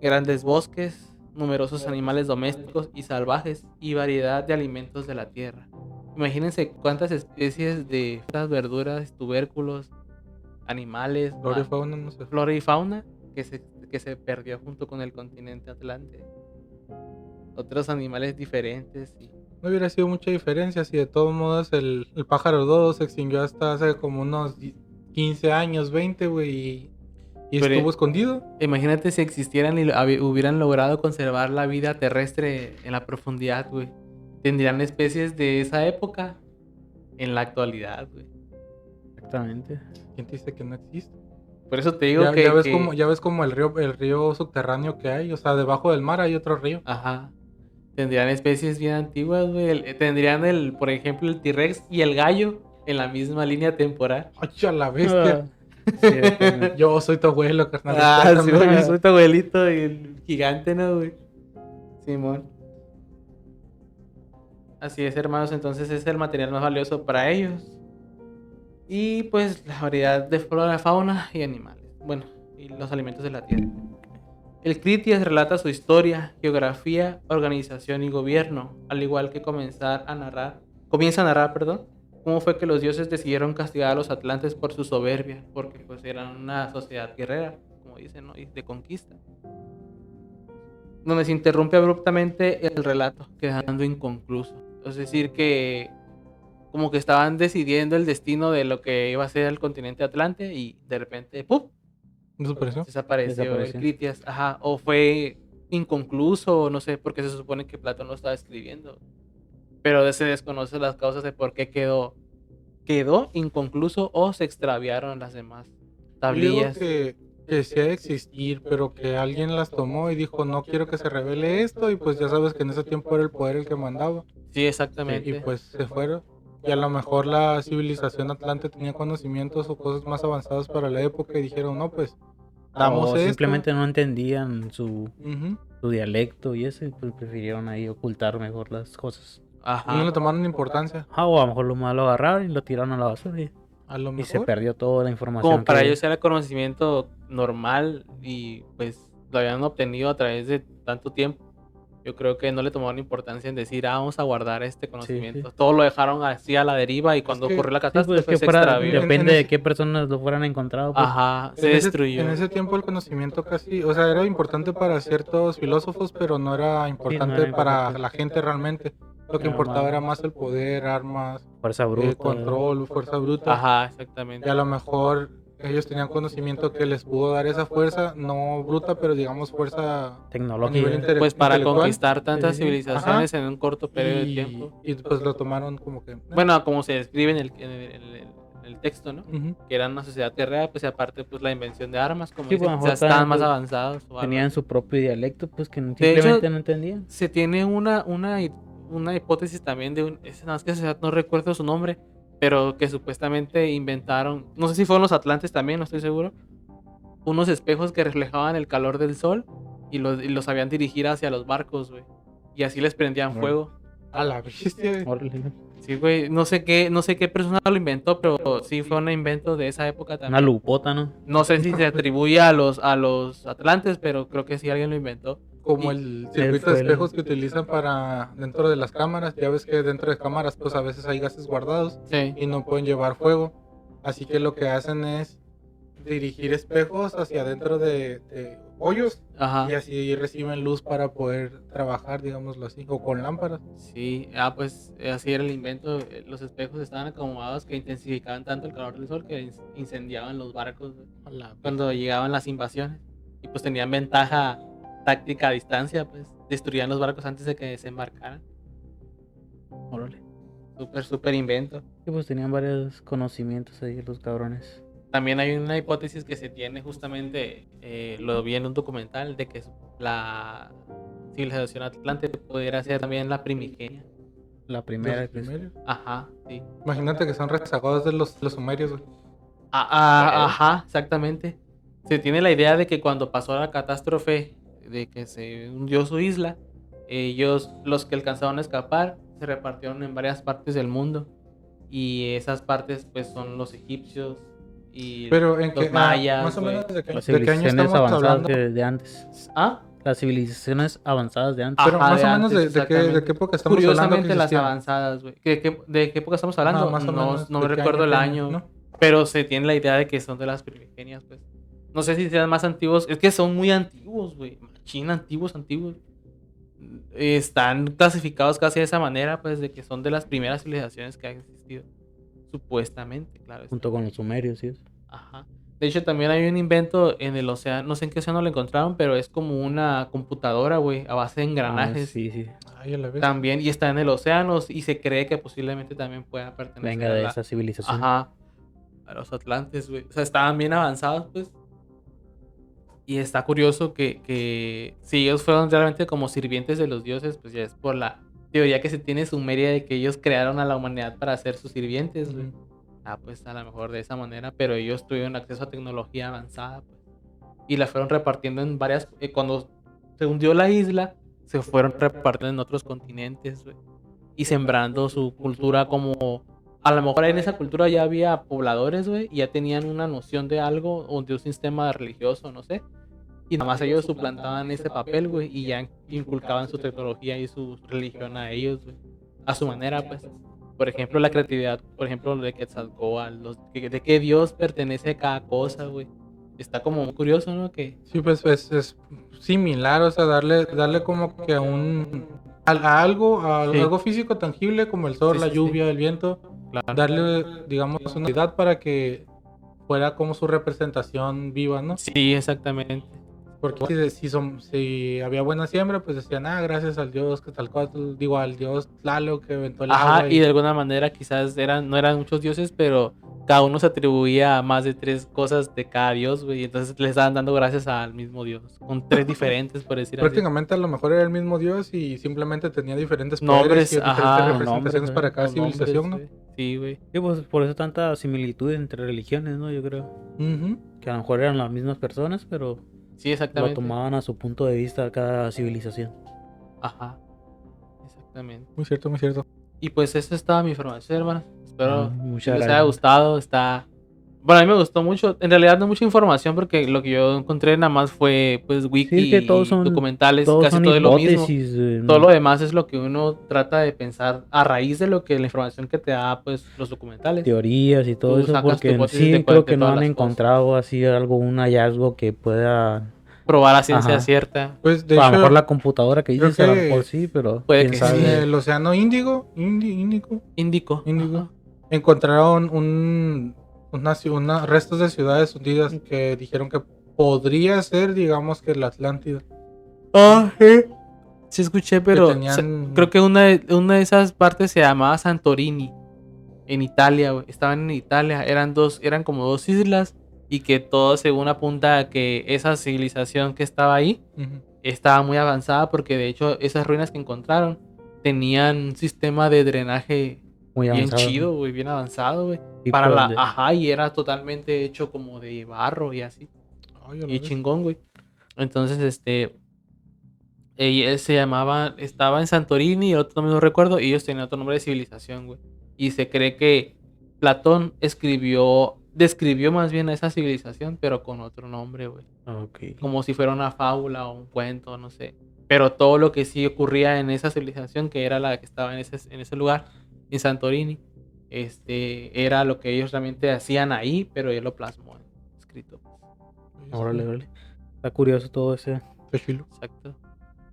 Grandes bosques, numerosos animales domésticos y salvajes y variedad de alimentos de la tierra. Imagínense cuántas especies de frutas, verduras, tubérculos, animales, Flora y fauna, no sé. flora y fauna que se, que se perdió junto con el continente Atlante. Otros animales diferentes y No hubiera sido mucha diferencia si de todos modos el, el pájaro dodo se extinguió hasta hace como unos 15 años, 20, güey, y, y Pero- estuvo escondido. Imagínate si existieran y hubieran logrado conservar la vida terrestre en la profundidad, güey. Tendrían especies de esa época en la actualidad, güey. Exactamente. ¿Quién te dice que no existe? Por eso te digo Ya, que... ya ves que- como, ya ves como el río, el río subterráneo que hay, o sea, debajo del mar hay otro río. Ajá. Tendrían especies bien antiguas, güey. El- Tendrían el, por ejemplo, el T-Rex y el gallo en la misma línea temporal. ¡Ay, a la bestia! Ah. Yo soy tu abuelo, carnal. Ah, sí, güey, yo soy tu abuelito y el gigante, ¿no, güey? Simón. Así es, hermanos, entonces es el material más valioso para ellos. Y pues la variedad de flora, fauna y animales. Bueno, y los alimentos de la tierra. El Critias relata su historia, geografía, organización y gobierno, al igual que comenzar a narrar, comienza a narrar, perdón, cómo fue que los dioses decidieron castigar a los atlantes por su soberbia, porque pues eran una sociedad guerrera, como dicen, ¿no? De conquista. Donde se interrumpe abruptamente el relato, quedando inconcluso. Es decir, que como que estaban decidiendo el destino de lo que iba a ser el continente Atlante y de repente, ¡pum! ¿Desapareció? Desapareció, Desapareció. el Critias, ajá, o fue inconcluso, o no sé, porque se supone que Platón lo estaba escribiendo. Pero se desconoce las causas de por qué quedó, quedó inconcluso o se extraviaron las demás tablillas. que, que sí ha de existir, pero que alguien las tomó y dijo, no quiero que se revele esto, y pues ya sabes que en ese tiempo era el poder el que mandaba. Sí, exactamente. Y pues se fueron. Y a lo mejor la civilización atlante tenía conocimientos o cosas más avanzadas para la época y dijeron, no, pues damos o esto. simplemente no entendían su, su dialecto y eso, y pues prefirieron ahí ocultar mejor las cosas. Ajá. No le tomaron importancia. Ah, o a lo mejor lo malo agarraron y lo tiraron a la basura y, A lo y mejor. se perdió toda la información. Como para ellos era conocimiento normal y pues lo habían obtenido a través de tanto tiempo. Yo creo que no le tomaron importancia en decir, ah, vamos a guardar este conocimiento. Todo lo dejaron así a la deriva y cuando que- ocurrió la Sí, pues, catástrofe es que se fuera- extravió. En- depende en de ese- qué personas lo fueran encontrado. pues. Ajá, se En ese- destruyó. En ese tiempo el conocimiento casi, o sea, era importante para ciertos filósofos, pero no era importante era para importante. la gente realmente. Lo que Era importaba era más el poder, armas, Fuerza eh, bruta. control, fuerza bruta. Ajá, Y exactamente. a lo mejor ellos tenían conocimiento que les pudo dar esa fuerza, no bruta, pero digamos fuerza a nivel Tecnología. intele- Pues para conquistar tantas Sí, civilizaciones en un corto periodo de tiempo. y pues lo tomaron como que... eh, Bueno, como se describe en el, en el- en el- en el texto, ¿no? ujú. Que eran una sociedad guerrera, pues y aparte pues la invención de armas, como Sí, dicen, pues, estaban más estaban, avanzados. o algo Tenían su propio dialecto, pues que hecho- simplemente no entendían. se tiene una, una, una hipótesis también de un. Es, más que ciudad no recuerdo su nombre, pero que supuestamente inventaron. No sé si fueron los Atlantes también, no estoy seguro. Unos espejos que reflejaban el calor del sol y los, y los sabían dirigir hacia los barcos, güey. Y así les prendían fuego. A la bestia. Sí, güey. No sé qué, no sé qué persona lo inventó, pero sí fue un invento de esa época Una también. lupota, ¿no? No sé si se atribuye a los, a los Atlantes, pero creo que sí alguien lo inventó. Como el circuito de espejos que utilizan para dentro de las cámaras. Ya ves que dentro de cámaras pues a veces hay gases guardados Sí. y no pueden llevar fuego. Así que lo que hacen es dirigir espejos hacia adentro de, de hoyos Ajá. y así reciben luz para poder trabajar, digámoslo así, o con lámparas. Sí, ah, pues eh, así era el invento. eh, Los espejos estaban acomodados que intensificaban tanto el calor del sol que in- incendiaban los barcos cuando llegaban las invasiones. Y pues tenían ventaja táctica a distancia, pues destruían los barcos antes de que desembarcaran. Órale. Súper, súper invento. Sí, pues tenían varios conocimientos ahí los cabrones. También hay una hipótesis que se tiene justamente, eh, lo vi en un documental, de que la civilización atlante pudiera ser también la primigenia. La primera. Los pues, sumerios. Ajá, sí. Imagínate que son rezagados de los, los sumerios, güey. Ah, ah, ajá, exactamente. Se tiene la idea de que cuando pasó la catástrofe de que se hundió su isla, ellos, los que alcanzaron a escapar, se repartieron en varias partes del mundo. Y esas partes, pues, son los egipcios y Pero en los que, ah, mayas. más o menos de, qué- las de qué año civilizaciones avanzadas hablando. de, de antes. Ah, Las civilizaciones avanzadas de antes. Pero Ajá, más de o menos antes, de, de qué, de qué época estamos hablando que curiosamente las avanzadas, güey. ¿Qué- qué- ¿De qué época estamos hablando? Ajá, más o no, menos, no ¿de me recuerdo el año. ¿no? Pero se tiene la idea de que son de las primigenias, pues. No sé si sean más antiguos. Es que son muy antiguos, güey. China, antiguos, antiguos. Están clasificados casi de esa manera, pues, de que son de las primeras civilizaciones que han existido. Supuestamente, claro. está. Junto con los sumerios, sí. Ajá. De hecho, también hay un invento en el océano, no sé en qué océano lo encontraron, pero es como una computadora, güey, a base de Ah, engranajes. sí, sí. Ay, a la vez. También, y está en el océano, y se cree que posiblemente también pueda pertenecer Venga a la- esa civilización. Ajá. A los Atlantes, güey. O sea, estaban bien avanzados, pues. Y está curioso que, que si ellos fueron realmente como sirvientes de los dioses, pues ya es por la teoría que se tiene sumeria de que ellos crearon a la humanidad para ser sus sirvientes. Ah, pues a lo mejor de esa manera, pero ellos tuvieron acceso a tecnología avanzada, pues. Y la fueron repartiendo en varias... eh, cuando se hundió la isla, se fueron repartiendo en otros continentes. Y sembrando su cultura como... A lo mejor en esa cultura ya había pobladores, güey, y ya tenían una noción de algo, o de un sistema religioso, no sé. Y nada más ellos suplantaban ese papel, güey, y ya inculcaban su tecnología y su religión a ellos, güey. A su manera, pues por ejemplo, la creatividad, por ejemplo, de Quetzalcóatl, los, de, de qué Dios pertenece cada cosa, güey. Está como muy curioso, ¿no? Que Sí, pues es, es similar, o sea, darle, darle como que a un a, a algo, a Sí. algo físico tangible como el sol, Sí, la sí, sí. lluvia, el viento, darle, digamos, una unidad para que fuera como su representación viva, ¿no? Sí, exactamente. Porque si, si, son- si había buena siembra, pues decían, ah, gracias al dios Quetzalcóatl, digo, al dios Tlaloc que aventó el Ajá, agua. y de alguna manera quizás eran, no eran muchos dioses, pero cada uno se atribuía a más de tres cosas de cada dios, güey. Y entonces le estaban dando gracias al mismo dios. Con tres diferentes, por decir así. Prácticamente a lo mejor era el mismo dios y simplemente tenía diferentes Nombres, poderes y diferentes ajá, representaciones nombres, para cada nombres, civilización, ¿no? Sí, güey. Sí, pues por eso tanta similitud entre religiones, ¿no? Yo creo. Ujú. Que a lo mejor eran las mismas personas, pero Sí, lo exactamente. tomaban a su punto de vista cada civilización. Ajá. Exactamente. Muy cierto, muy cierto. Y pues esa estaba mi información, hermano. Espero Ah, que les haya gracias. gustado. Está. Bueno, a mí me gustó mucho. En realidad no mucha información porque lo que yo encontré nada más fue pues wiki, Sí, es que todos son- documentales, Todos casi son todo lo mismo. eh, Todo no- lo demás es lo que uno trata de pensar a raíz de lo que la información que te da pues los documentales. teorías y todo Tú eso, porque sí de creo que no han cosas. encontrado así algo, un hallazgo que pueda... Probar a ciencia Ajá. cierta. Pues de a lo hecho, mejor la computadora que dices, a lo mejor sí, pero puede quién que sí. el océano Índigo, Índico, Índico. Índico, encontraron un, una, ci- una- restos de ciudades hundidas que dijeron que podría ser, digamos, que la Atlántida. Ah, sí. Sí escuché, pero que tenían- se- creo que una de, una de esas partes se llamaba Santorini. En Italia, güey. Estaban en Italia. Eran dos, eran como dos islas. Y que todo según apunta a que esa civilización que estaba ahí estaba muy avanzada. Porque de hecho, esas ruinas que encontraron tenían un sistema de drenaje Muy bien avanzado, chido, güey, bien avanzado, güey. Para la, ajá, y era totalmente hecho como de barro y así. Y chingón, güey. Entonces, este. Ella se llamaba. Estaba en Santorini otro no me lo recuerdo. Y ellos tenían otro nombre de civilización, güey. Y se cree que Platón escribió. Describió más bien a esa civilización, pero con otro nombre, güey. Ok. Como si fuera una fábula o un cuento, no sé. Pero todo lo que sí ocurría en esa civilización, que era la que estaba en ese, en ese lugar, en Santorini, este, era lo que ellos realmente hacían ahí, pero él lo plasmó. escrito. Órale, órale. Está curioso todo ese. Chilo. Exacto.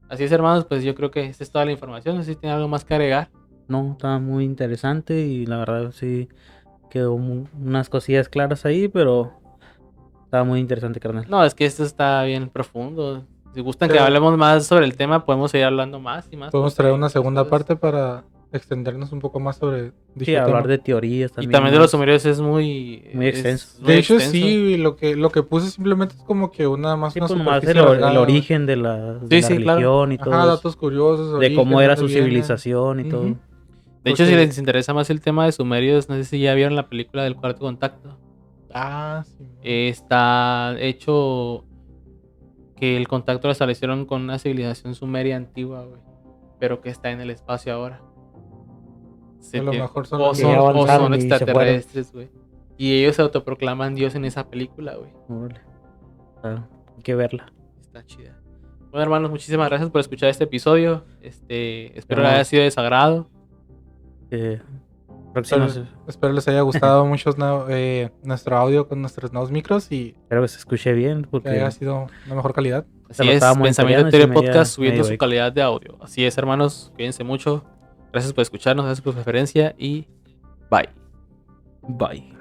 Así es, hermanos, pues yo creo que esta es toda la información. No sé si tiene algo más que agregar. No, está muy interesante y la verdad sí quedó unas cosillas claras ahí, pero estaba muy interesante, carnal. No, es que esto está bien profundo. Si gustan que Pero- hablemos más sobre el tema, podemos seguir hablando más y más. Podemos traer una segunda cosas- parte para extendernos un poco más sobre dicho Sí, hablar tema. de teorías Y también. de los sumerios es muy... Muy es extenso. muy De hecho, extenso. sí, lo que, lo que puse simplemente es como que una más Sí, una pues superficie el, origen de la, de Sí, la sí, claro. religión y todo. Ajá, datos curiosos. de origen, cómo era su viene. civilización y todo. De hecho, si les interesa más el tema de sumerios, no sé si ya vieron la película del cuarto contacto. Ah, sí. Está hecho que el contacto lo establecieron con una civilización sumeria antigua, güey. Pero que está en el espacio ahora. Se A lo mejor son o son, que o extraterrestres, güey. Y ellos se autoproclaman Dios en esa película, güey. Órale. Ah, hay que verla. Está chida. Bueno, hermanos, muchísimas gracias por escuchar este episodio. Este, espero que Hermano. haya sido de sagrado. Eh, Espero, espero les haya gustado mucho eh, nuestro audio con nuestros nuevos micros y espero que se escuche bien que porque haya sido una mejor calidad. Así es, Pensamiento Teoría Podcast subiendo su calidad de audio. Así es, hermanos, cuídense mucho. Gracias por escucharnos, gracias por su preferencia y bye. bye.